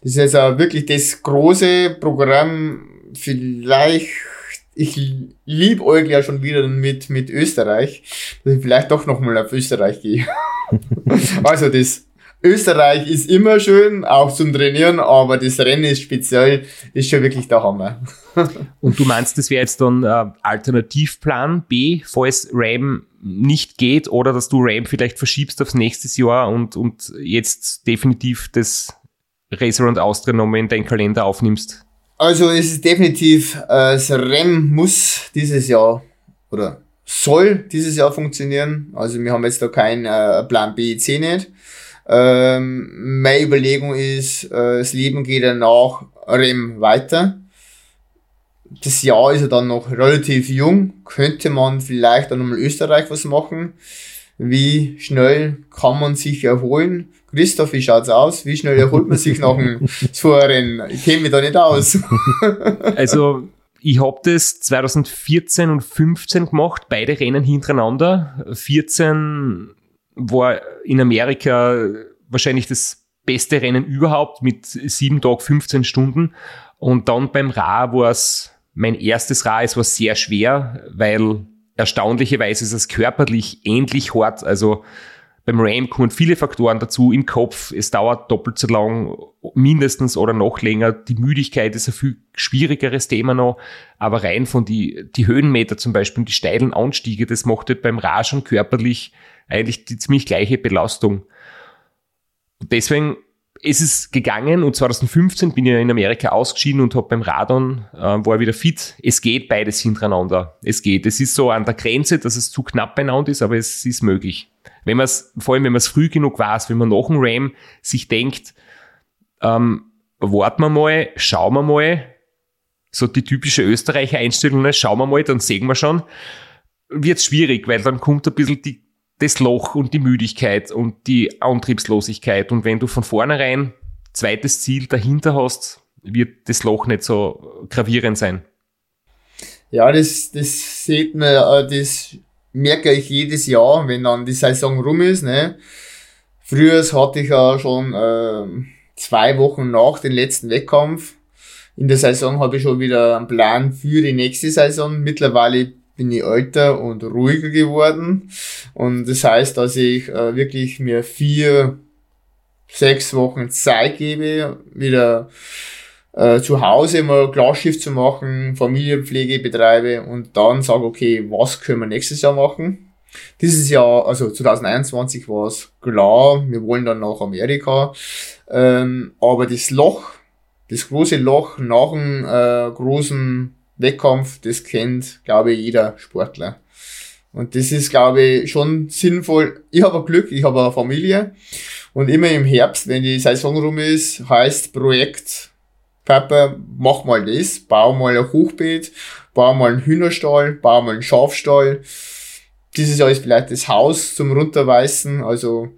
Das ist jetzt auch wirklich das große Programm, vielleicht ich lieb euch ja schon wieder mit, mit Österreich, dass ich vielleicht doch nochmal auf Österreich gehe. also das Österreich ist immer schön, auch zum Trainieren, aber das Rennen ist speziell, ist schon wirklich der Hammer. Und du meinst, das wäre jetzt dann äh, Alternativplan B, falls RAM nicht geht oder dass du RAM vielleicht verschiebst aufs nächste Jahr und, und jetzt definitiv das Racer und Austria nochmal in deinen Kalender aufnimmst? Also es ist definitiv, äh, das REM muss dieses Jahr oder soll dieses Jahr funktionieren. Also wir haben jetzt da keinen äh, Plan B, C nicht. Ähm, meine Überlegung ist, äh, das Leben geht ja nach REM weiter. Das Jahr ist ja dann noch relativ jung. Könnte man vielleicht dann nochmal Österreich was machen? Wie schnell kann man sich erholen? Christoph, wie schaut's aus? Wie schnell erholt man sich nach dem Vorrennen? Ich kenne mich da nicht aus. also, ich habe das 2014 und 15 gemacht, beide Rennen hintereinander. 14 war in Amerika wahrscheinlich das beste Rennen überhaupt mit 7 Tagen 15 Stunden. Und dann beim Ra war es mein erstes Ra. Es war sehr schwer, weil erstaunlicherweise ist es körperlich ähnlich hart. Also beim RAM kommen viele Faktoren dazu im Kopf. Es dauert doppelt so lang, mindestens oder noch länger. Die Müdigkeit ist ein viel schwierigeres Thema noch. Aber rein von die, die Höhenmeter zum Beispiel, die steilen Anstiege, das macht halt beim Ra körperlich eigentlich die ziemlich gleiche Belastung. Und deswegen es ist gegangen und 2015 bin ich in Amerika ausgeschieden und habe beim Radon, äh, war wieder fit. Es geht beides hintereinander. Es geht. Es ist so an der Grenze, dass es zu knapp beieinander ist, aber es ist möglich. Wenn man es, vor allem wenn man es früh genug weiß, wenn man nach dem Ram sich denkt, ähm, warten wir mal, schauen wir mal, so die typische Österreicher Einstellung, ne, schauen wir mal, dann sehen wir schon, wird schwierig, weil dann kommt ein bisschen die das Loch und die Müdigkeit und die Antriebslosigkeit. Und wenn du von vornherein zweites Ziel dahinter hast, wird das Loch nicht so gravierend sein. Ja, das, das sieht man, äh, das merke ich jedes Jahr, wenn dann die Saison rum ist. Ne? Früher hatte ich ja schon äh, zwei Wochen nach dem letzten Wettkampf. In der Saison habe ich schon wieder einen Plan für die nächste Saison. Mittlerweile bin ich älter und ruhiger geworden. Und das heißt, dass ich äh, wirklich mir vier, sechs Wochen Zeit gebe, wieder äh, zu Hause mal Glasschiff zu machen, Familienpflege betreibe und dann sage, okay, was können wir nächstes Jahr machen? Dieses Jahr, also 2021 war es klar, wir wollen dann nach Amerika. Ähm, aber das Loch, das große Loch nach dem äh, großen Wettkampf, das kennt, glaube ich, jeder Sportler. Und das ist, glaube ich, schon sinnvoll. Ich habe Glück, ich habe eine Familie. Und immer im Herbst, wenn die Saison rum ist, heißt Projekt, Papa, mach mal das, bau mal ein Hochbeet, baue mal einen Hühnerstall, baue mal einen Schafstall. Dieses Jahr ist vielleicht das Haus zum Runterweisen, also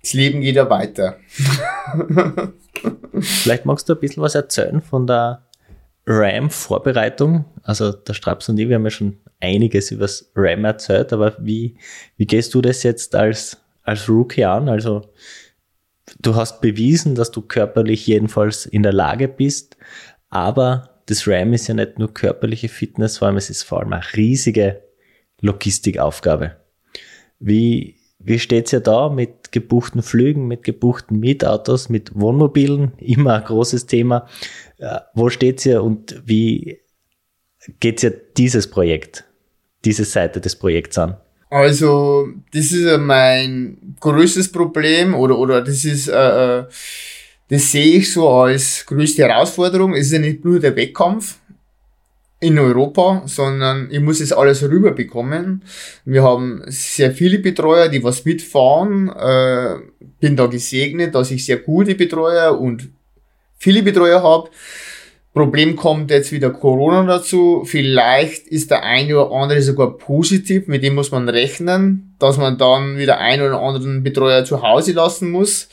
das Leben geht ja weiter. vielleicht magst du ein bisschen was erzählen von der RAM-Vorbereitung. Also der Straps und ich, wir haben ja schon einiges über das RAM erzählt, aber wie, wie gehst du das jetzt als, als Rookie an? Also du hast bewiesen, dass du körperlich jedenfalls in der Lage bist, aber das RAM ist ja nicht nur körperliche Fitness, vor allem es ist vor allem eine riesige Logistikaufgabe. Wie, wie steht's ja da mit gebuchten Flügen, mit gebuchten Mietautos, mit Wohnmobilen? Immer ein großes Thema. Äh, wo steht's ja und wie geht's ja dieses Projekt, diese Seite des Projekts an? Also, das ist mein größtes Problem oder, oder das ist, äh, äh, das sehe ich so als größte Herausforderung. Es ist ja nicht nur der Wettkampf in Europa, sondern ich muss es alles rüberbekommen. Wir haben sehr viele Betreuer, die was mitfahren. Äh, bin da gesegnet, dass ich sehr gute Betreuer und viele Betreuer habe. Problem kommt jetzt wieder Corona dazu. Vielleicht ist der eine oder andere sogar positiv, mit dem muss man rechnen, dass man dann wieder einen oder anderen Betreuer zu Hause lassen muss.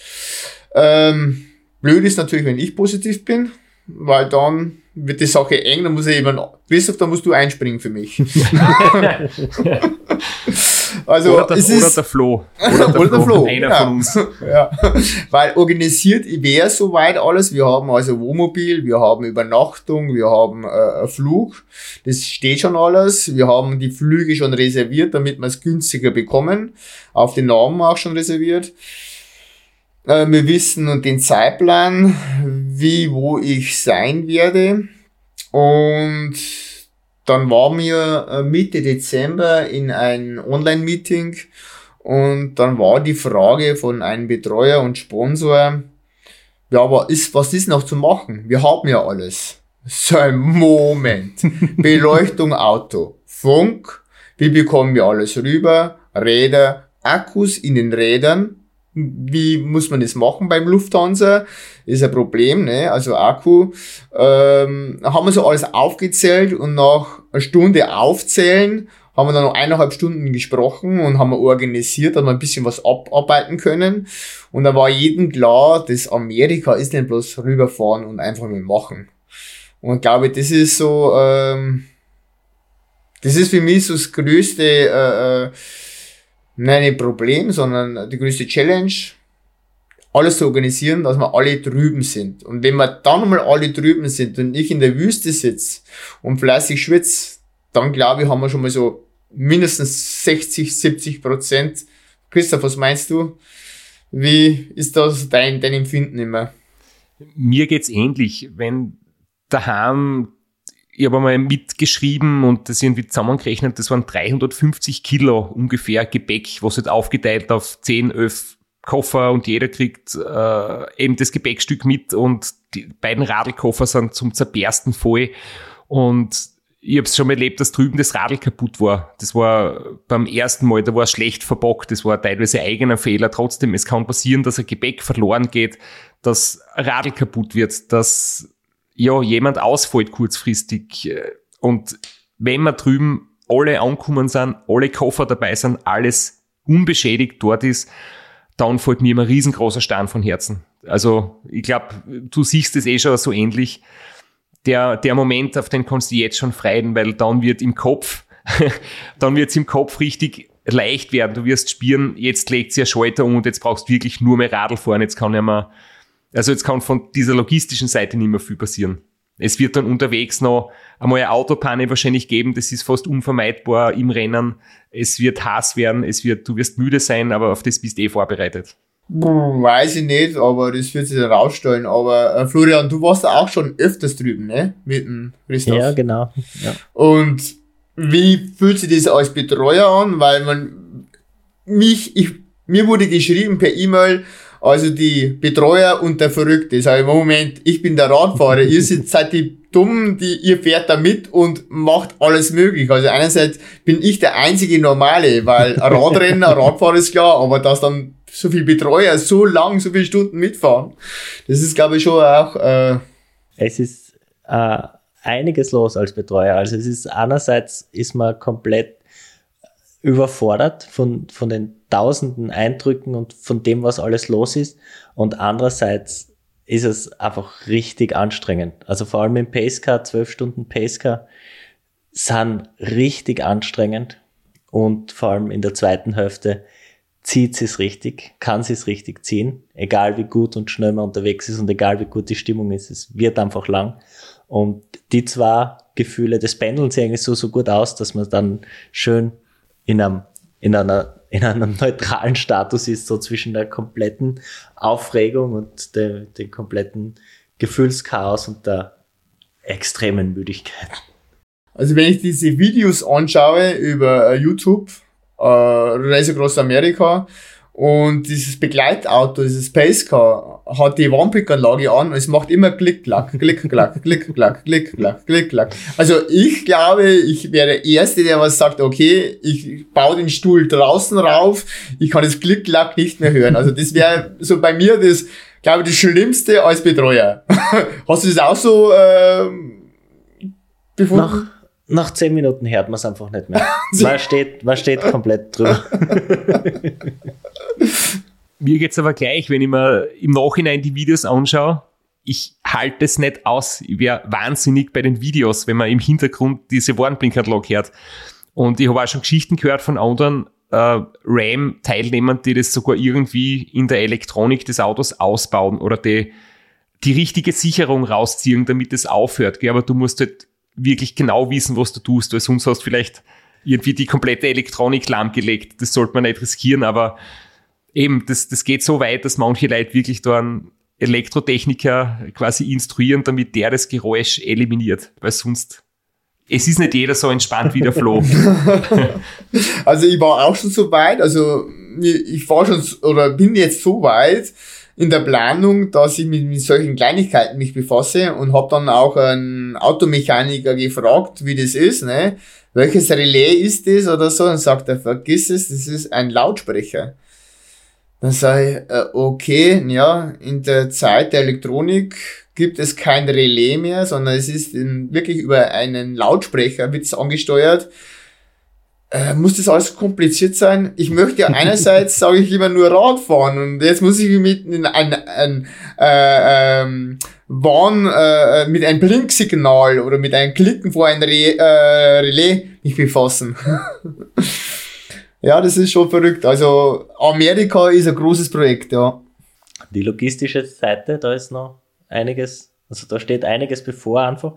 Ähm, blöd ist natürlich, wenn ich positiv bin, weil dann wird die Sache eng, dann muss ich jemand, Christoph, da musst du einspringen für mich. Also oder, der, es ist, oder der Flo. Oder der, oder der Flo. Einer ja. von uns. Ja. Weil organisiert wäre soweit alles. Wir haben also Wohnmobil, wir haben Übernachtung, wir haben äh, Flug. Das steht schon alles. Wir haben die Flüge schon reserviert, damit wir es günstiger bekommen. Auf den Namen auch schon reserviert. Äh, wir wissen den Zeitplan, wie, wo ich sein werde. Und dann waren wir äh, Mitte Dezember in ein Online-Meeting und dann war die Frage von einem Betreuer und Sponsor, ja, aber ist, was ist noch zu machen? Wir haben ja alles. So ein Moment. Beleuchtung Auto, Funk, wie bekommen wir alles rüber? Räder, Akkus in den Rädern, wie muss man das machen beim Lufthansa? Ist ein Problem, ne? Also Akku. Ähm, haben wir so alles aufgezählt und nach einer Stunde aufzählen haben wir dann noch eineinhalb Stunden gesprochen und haben organisiert, dass wir ein bisschen was abarbeiten können. Und da war jedem klar, dass Amerika ist nicht bloß rüberfahren und einfach mal machen. Und ich glaube, das ist so, ähm, das ist für mich so das größte, äh, äh nein, Problem, sondern die größte Challenge, alles zu organisieren, dass wir alle drüben sind. Und wenn wir dann mal alle drüben sind und ich in der Wüste sitze und fleißig schwitze, dann glaube ich, haben wir schon mal so mindestens 60, 70 Prozent. Christoph, was meinst du? Wie ist das dein, dein Empfinden immer? Mir geht's ähnlich. Wenn daheim ich habe einmal mitgeschrieben und das irgendwie zusammengerechnet, das waren 350 Kilo ungefähr Gepäck, was halt aufgeteilt auf 10, 11 Koffer und jeder kriegt äh, eben das Gepäckstück mit und die beiden Radlkoffer sind zum Zerbersten voll und ich habe es schon mal erlebt, dass drüben das Radl kaputt war. Das war beim ersten Mal, da war es schlecht verbockt, das war teilweise eigener Fehler. Trotzdem, es kann passieren, dass ein Gepäck verloren geht, dass Radl kaputt wird, dass ja, jemand ausfällt kurzfristig. Äh, und wenn wir drüben alle angekommen sind, alle Koffer dabei sind, alles unbeschädigt dort ist, dann fällt mir immer ein riesengroßer Stein von Herzen. Also ich glaube, du siehst es eh schon so ähnlich. Der, der Moment, auf den kannst du jetzt schon freuen, weil dann wird im Kopf, dann wird es im Kopf richtig leicht werden. Du wirst spüren, jetzt legt sich ein Schalter um und jetzt brauchst du wirklich nur mehr Radl fahren. Jetzt kann ja mal also jetzt kann von dieser logistischen Seite nicht mehr viel passieren. Es wird dann unterwegs noch einmal eine Autopanne wahrscheinlich geben, das ist fast unvermeidbar im Rennen. Es wird Hass werden, es wird, du wirst müde sein, aber auf das bist du eh vorbereitet. Weiß ich nicht, aber das wird sich dann rausstellen. Aber äh, Florian, du warst auch schon öfters drüben, ne? Mit dem Christoph. Ja, genau. Ja. Und wie fühlt sich das als Betreuer an? Weil man mich, ich, mir wurde geschrieben per E-Mail, also die Betreuer und der Verrückte. Ich, Moment, ich bin der Radfahrer, ihr seid die dumm, die, ihr fährt da mit und macht alles möglich. Also einerseits bin ich der einzige Normale, weil Radrennen, Radfahrer ist klar, aber dass dann so viel Betreuer so lang, so viele Stunden mitfahren, das ist glaube ich schon auch, äh, Es ist, äh, einiges los als Betreuer. Also es ist einerseits ist man komplett überfordert von, von den tausenden Eindrücken und von dem, was alles los ist. Und andererseits ist es einfach richtig anstrengend. Also vor allem im Pacecar, zwölf Stunden Pacecar sind richtig anstrengend. Und vor allem in der zweiten Hälfte zieht sie es richtig, kann sie es richtig ziehen, egal wie gut und schnell man unterwegs ist und egal wie gut die Stimmung ist, es wird einfach lang. Und die zwei Gefühle, das pendeln sie eigentlich so, so gut aus, dass man dann schön in einem, in einer, in einem neutralen Status ist, so zwischen der kompletten Aufregung und dem, dem kompletten Gefühlschaos und der extremen Müdigkeit. Also wenn ich diese Videos anschaue über äh, YouTube, äh, Reise Groß Amerika, und dieses Begleitauto, dieses Spacecar, hat die Warnblickanlage an und es macht immer Klick, Klack, Klick, Klack, Klick, Klack, Klick, Klack, Klick, Klack. Also ich glaube, ich wäre der Erste, der was sagt, okay, ich baue den Stuhl draußen rauf, ich kann das Klick, Klack nicht mehr hören. Also das wäre so bei mir das, glaube ich, das Schlimmste als Betreuer. Hast du das auch so äh, befunden? Nach nach zehn Minuten hört man es einfach nicht mehr. Man steht, man steht komplett drüber. Mir geht es aber gleich, wenn ich mir im Nachhinein die Videos anschaue. Ich halte es nicht aus. Ich wäre wahnsinnig bei den Videos, wenn man im Hintergrund diese Warnblinkanlage hört. Und ich habe auch schon Geschichten gehört von anderen äh, RAM-Teilnehmern, die das sogar irgendwie in der Elektronik des Autos ausbauen oder die, die richtige Sicherung rausziehen, damit es aufhört. Aber du musst halt wirklich genau wissen, was du tust, weil sonst hast du vielleicht irgendwie die komplette Elektronik lahmgelegt. Das sollte man nicht riskieren, aber eben, das, das geht so weit, dass manche Leute wirklich da einen Elektrotechniker quasi instruieren, damit der das Geräusch eliminiert, weil sonst es ist nicht jeder so entspannt wie der Flo. also ich war auch schon so weit, also ich war schon oder bin jetzt so weit, in der Planung, dass ich mich mit solchen Kleinigkeiten mich befasse und habe dann auch einen Automechaniker gefragt, wie das ist, ne? Welches Relais ist das oder so? Und sagt er, vergiss es, das ist ein Lautsprecher. Dann sage ich, äh, okay, ja, in der Zeit der Elektronik gibt es kein Relais mehr, sondern es ist in, wirklich über einen Lautsprecher wird's angesteuert äh, muss das alles kompliziert sein? Ich möchte ja einerseits, sage ich lieber nur Radfahren und jetzt muss ich mich mit einem ein, äh, ähm, Warn, äh, mit einem Blinksignal oder mit einem Klicken vor ein Re äh, Relais mich befassen. ja, das ist schon verrückt. Also Amerika ist ein großes Projekt, ja. Die logistische Seite, da ist noch einiges, also da steht einiges bevor einfach.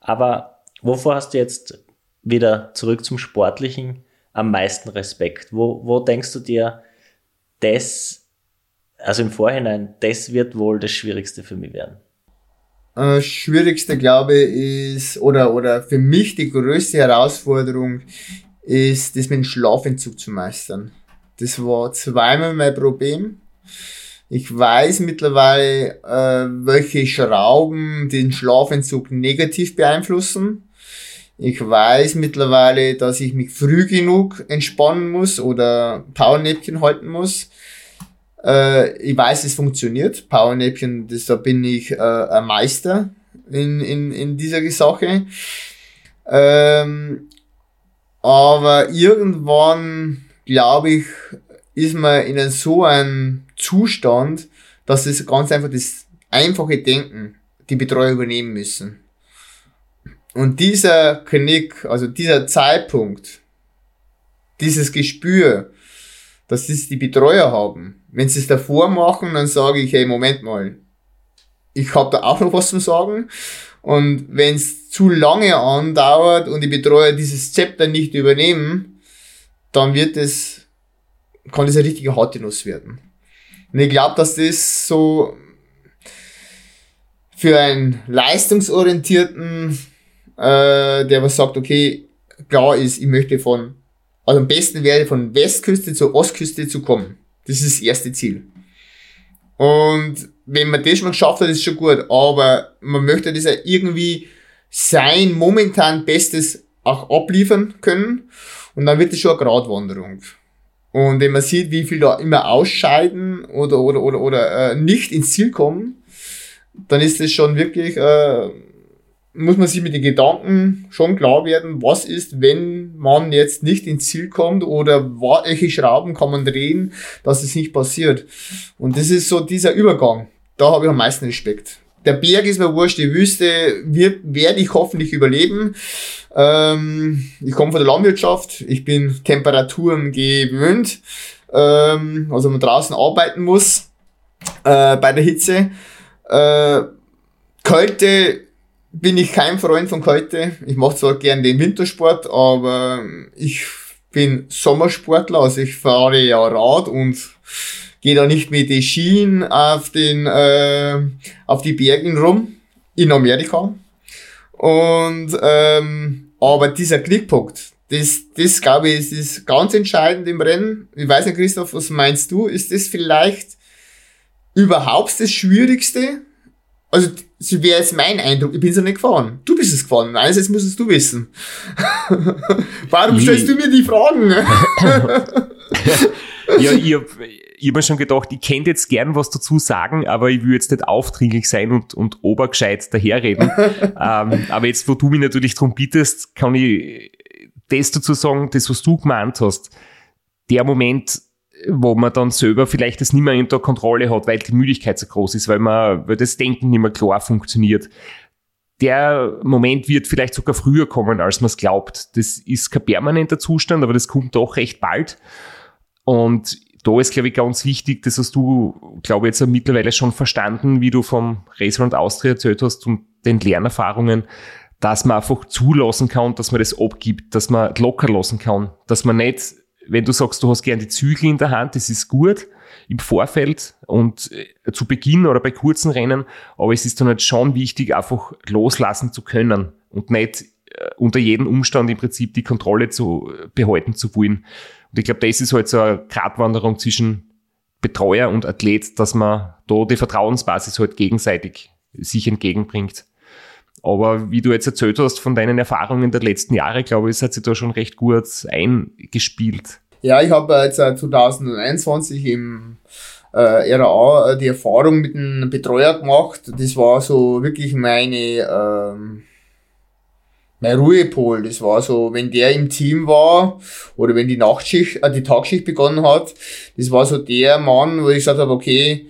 Aber wovor hast du jetzt wieder zurück zum Sportlichen am meisten Respekt? Wo, wo denkst du dir, das, also im Vorhinein, das wird wohl das Schwierigste für mich werden? Äh, schwierigste, glaube ich, ist, oder, oder für mich die größte Herausforderung ist, das mit dem Schlafentzug zu meistern. Das war zweimal mein Problem. Ich weiß mittlerweile, äh, welche Schrauben den Schlafentzug negativ beeinflussen. Ich weiß mittlerweile, dass ich mich früh genug entspannen muss oder Powernäpfchen halten muss. Äh, ich weiß, es funktioniert. Powernäpfchen, das, da bin ich äh, ein Meister in, in, in dieser Sache. Ähm, aber irgendwann, glaube ich, ist man in so einem Zustand, dass es ganz einfach das einfache Denken die Betreuer übernehmen müssen. Und dieser Knick, also dieser Zeitpunkt, dieses Gespür, dass das die Betreuer haben. Wenn sie es davor machen, dann sage ich, hey, Moment mal, ich habe da auch noch was zu sagen. Und wenn es zu lange andauert und die Betreuer dieses Zepter nicht übernehmen, dann wird es, kann das eine richtige harte werden. Und ich glaube, dass das so für einen leistungsorientierten äh, der was sagt, okay, klar ist, ich möchte von, also am besten wäre von Westküste zur Ostküste zu kommen. Das ist das erste Ziel. Und wenn man das schon geschafft hat, ist schon gut, aber man möchte das ja irgendwie sein momentan Bestes auch abliefern können und dann wird es schon eine Gratwanderung. Und wenn man sieht, wie viel da immer ausscheiden oder oder oder oder äh, nicht ins Ziel kommen, dann ist das schon wirklich äh, muss man sich mit den Gedanken schon klar werden, was ist, wenn man jetzt nicht ins Ziel kommt oder welche Schrauben kann man drehen, dass es nicht passiert. Und das ist so dieser Übergang. Da habe ich am meisten Respekt. Der Berg ist mir wurscht, die Wüste wird, werde ich hoffentlich überleben. Ähm, ich komme von der Landwirtschaft, ich bin Temperaturen gewöhnt, ähm, also man draußen arbeiten muss äh, bei der Hitze. Äh, Kälte bin ich kein Freund von Kälte. Ich mache zwar gern den Wintersport, aber ich bin Sommersportler, also ich fahre ja Rad und gehe da nicht mit den Skien auf den äh, auf die Bergen rum in Amerika. Und ähm, aber dieser Klickpunkt, das, das glaube ich, ist, ist ganz entscheidend im Rennen. Ich weiß nicht, Christoph, was meinst du? Ist das vielleicht überhaupt das Schwierigste? Also, so wäre jetzt mein Eindruck. Ich bin so nicht gefahren. Du bist es gefahren. Einerseits musst du wissen. Warum stellst du mir die Fragen? ja, ich habe ich hab mir schon gedacht, ich könnte jetzt gern was dazu sagen, aber ich will jetzt nicht aufdringlich sein und, und obergescheit daherreden. ähm, aber jetzt, wo du mich natürlich darum bittest, kann ich das dazu sagen, das, was du gemeint hast. Der Moment, wo man dann selber vielleicht das nicht mehr unter Kontrolle hat, weil die Müdigkeit so groß ist, weil man, weil das Denken nicht mehr klar funktioniert. Der Moment wird vielleicht sogar früher kommen, als man es glaubt. Das ist kein permanenter Zustand, aber das kommt doch recht bald. Und da ist, glaube ich, ganz wichtig, das hast du, glaube ich, jetzt mittlerweile schon verstanden, wie du vom Restaurant Austria erzählt hast und den Lernerfahrungen, dass man einfach zulassen kann, dass man das abgibt, dass man locker lassen kann, dass man nicht wenn du sagst, du hast gern die Zügel in der Hand, das ist gut im Vorfeld und äh, zu Beginn oder bei kurzen Rennen, aber es ist dann halt schon wichtig, einfach loslassen zu können und nicht äh, unter jedem Umstand im Prinzip die Kontrolle zu äh, behalten zu wollen. Und ich glaube, das ist halt so eine Gratwanderung zwischen Betreuer und Athlet, dass man da die Vertrauensbasis halt gegenseitig sich entgegenbringt. Aber wie du jetzt erzählt hast von deinen Erfahrungen der letzten Jahre, glaube ich, hat sich da schon recht gut eingespielt. Ja, ich habe jetzt 2021 im äh, RAA äh, die Erfahrung mit einem Betreuer gemacht. Das war so wirklich meine, ähm, mein Ruhepol. Das war so, wenn der im Team war oder wenn die Nachtschicht, äh, die Tagschicht begonnen hat, das war so der Mann, wo ich gesagt habe, okay,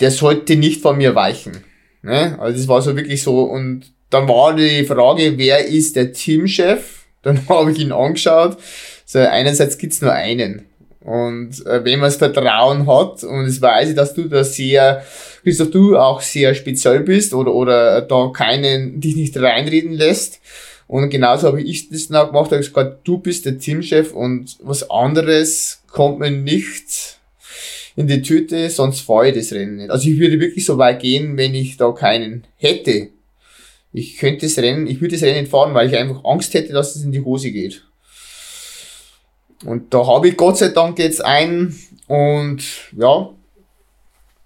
der sollte nicht von mir weichen. Ne? Also das war so wirklich so. Und dann war die Frage, wer ist der Teamchef? Dann habe ich ihn angeschaut. So, einerseits gibt's nur einen. Und äh, wenn man das Vertrauen hat, und es weiß ich, dass du da sehr, Christoph, du auch sehr speziell bist oder, oder da keinen, dich nicht reinreden lässt. Und genauso habe ich das dann auch gemacht, habe gesagt, du bist der Teamchef und was anderes kommt mir nicht in die Tüte, sonst fahre ich das Rennen nicht. Also ich würde wirklich so weit gehen, wenn ich da keinen hätte. Ich könnte das Rennen, ich würde das Rennen nicht fahren, weil ich einfach Angst hätte, dass es in die Hose geht. Und da habe ich Gott sei Dank jetzt einen und ja,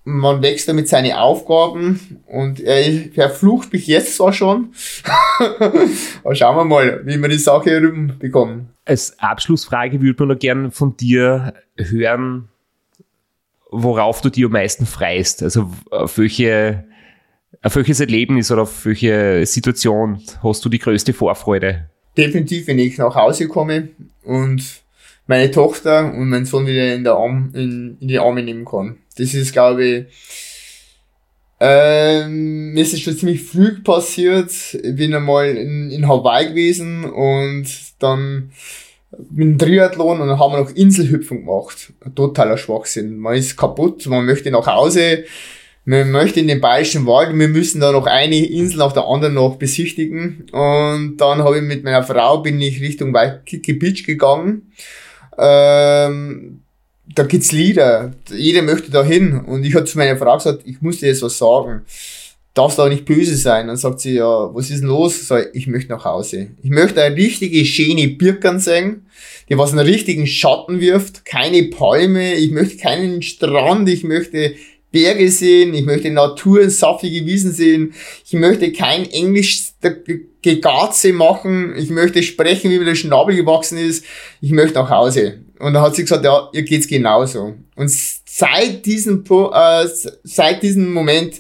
man wächst damit seine Aufgaben und er verflucht mich jetzt zwar schon. Aber schauen wir mal, wie wir die Sache bekommen. Als Abschlussfrage würde man noch gern von dir hören, worauf du dir am meisten freist? Also auf welche, auf welches Erlebnis oder auf welche Situation hast du die größte Vorfreude? Definitiv, wenn ich nach Hause komme und meine Tochter und mein Sohn wieder in, Arm, in, in die Arme nehmen kann. Das ist, glaube ich, ähm, mir ist schon ziemlich früh passiert. Ich bin einmal in, in Hawaii gewesen und dann mit dem Triathlon und dann haben wir noch Inselhüpfen gemacht. Totaler Schwachsinn. Man ist kaputt, man möchte nach Hause, man möchte in den Bayerischen Wald wir müssen da noch eine Insel nach der anderen noch besichtigen. Und dann habe ich mit meiner Frau, bin ich Richtung Waikiki Beach gegangen. Ähm, da gibt's Lieder. Jeder möchte da hin. Und ich habe zu meiner Frau gesagt, ich muss dir jetzt was sagen darfst auch nicht böse sein. Dann sagt sie, ja, was ist denn los? So, ich möchte nach Hause. Ich möchte eine richtige, schöne Birkern sehen, die was einen richtigen Schatten wirft, keine Palme, ich möchte keinen Strand, ich möchte Berge sehen, ich möchte Natur, saftige Wiesen sehen, ich möchte kein Englisch Gegatze machen, ich möchte sprechen, wie mir der Schnabel gewachsen ist, ich möchte nach Hause. Und dann hat sie gesagt, ja, ihr geht's genauso. Und seit diesem, äh, seit diesem Moment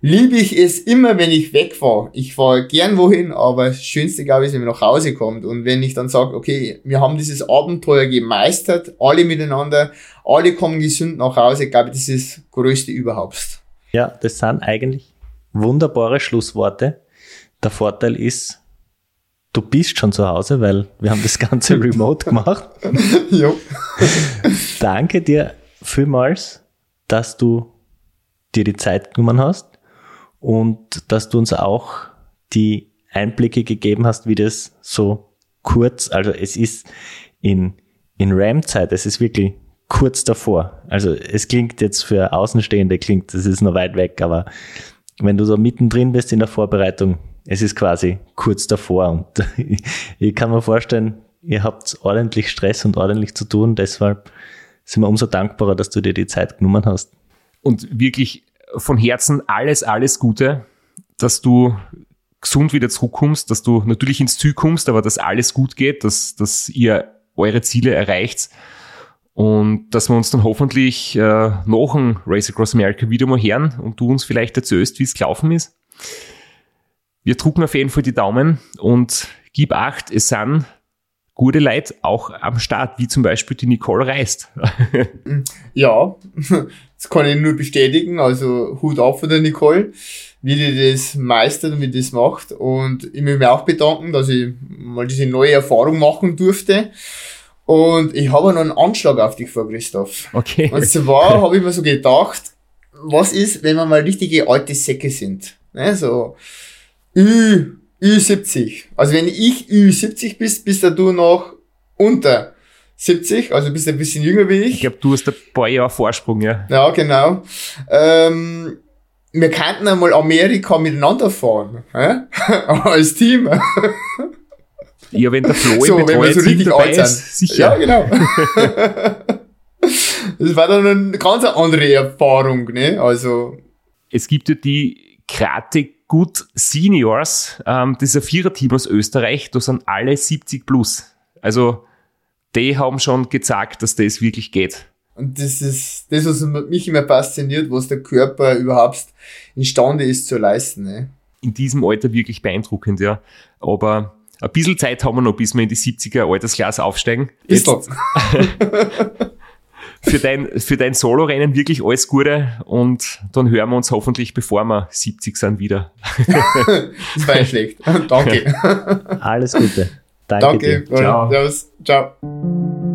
liebe ich es immer, wenn ich wegfahre. Ich fahre gern wohin, aber das Schönste, glaube ich, ist, wenn man nach Hause kommt. Und wenn ich dann sage, okay, wir haben dieses Abenteuer gemeistert, alle miteinander, alle kommen gesund nach Hause, glaube ich, das ist das Größte überhaupt. Ja, das sind eigentlich wunderbare Schlussworte. Der Vorteil ist, du bist schon zu Hause, weil wir haben das Ganze remote gemacht. ja. Danke dir vielmals, dass du dir die Zeit genommen hast und dass du uns auch die Einblicke gegeben hast, wie das so kurz, also es ist in, in RAM-Zeit, es ist wirklich kurz davor. Also es klingt jetzt für Außenstehende, klingt, das ist noch weit weg, aber wenn du so mittendrin bist in der Vorbereitung, es ist quasi kurz davor und ich kann mir vorstellen, ihr habt ordentlich Stress und ordentlich zu tun, deshalb sind wir umso dankbarer, dass du dir die Zeit genommen hast. Und wirklich von Herzen alles, alles Gute, dass du gesund wieder zurückkommst, dass du natürlich ins Ziel kommst, aber dass alles gut geht, dass, dass ihr eure Ziele erreicht und dass wir uns dann hoffentlich äh, nach dem Race Across America wieder mal hören und du uns vielleicht erzählst, wie es gelaufen ist. Wir drucken auf jeden Fall die Daumen und gib acht, es sind gute Leute auch am Start, wie zum Beispiel die Nicole Reist. ja, das kann ich nur bestätigen. Also Hut auf von der Nicole, wie die das meistert und wie die das macht. Und ich will mich auch bedanken, dass ich mal diese neue Erfahrung machen durfte. Und ich habe noch einen Anschlag auf dich vor, Christoph. Okay. Und zwar habe ich mir so gedacht, was ist, wenn wir mal richtige alte Säcke sind? Ne, so Ü, Ü70. Also wenn ich Ü70 bist, bist du noch unter 70, also bist du ein bisschen jünger wie ich. Ich glaube, du hast ein paar Jahre Vorsprung, ja. Ja, genau. Ähm, wir könnten einmal Amerika miteinander fahren, äh? als Team. Ja, wenn der Flo so, wenn wir so richtig alt sind. ist, sicher. Ja, genau. das war dann eine ganz andere Erfahrung, ne? Also. Es gibt ja die Krate Good Seniors, ähm, das ist ein Viererteam aus Österreich, da sind alle 70 plus. Also, die haben schon gezeigt, dass das wirklich geht. Und das ist das, was mich immer fasziniert, was der Körper überhaupt imstande ist zu leisten. Ne? In diesem Alter wirklich beeindruckend, ja. Aber ein bisschen Zeit haben wir noch, bis wir in die 70er Altersklasse aufsteigen. Bisschen. für dein, für dein Solo-Rennen wirklich alles Gute und dann hören wir uns hoffentlich, bevor wir 70 sind, wieder. das war nicht schlecht. Danke. Alles Gute. Danke. Danke. Ciao. Ciao.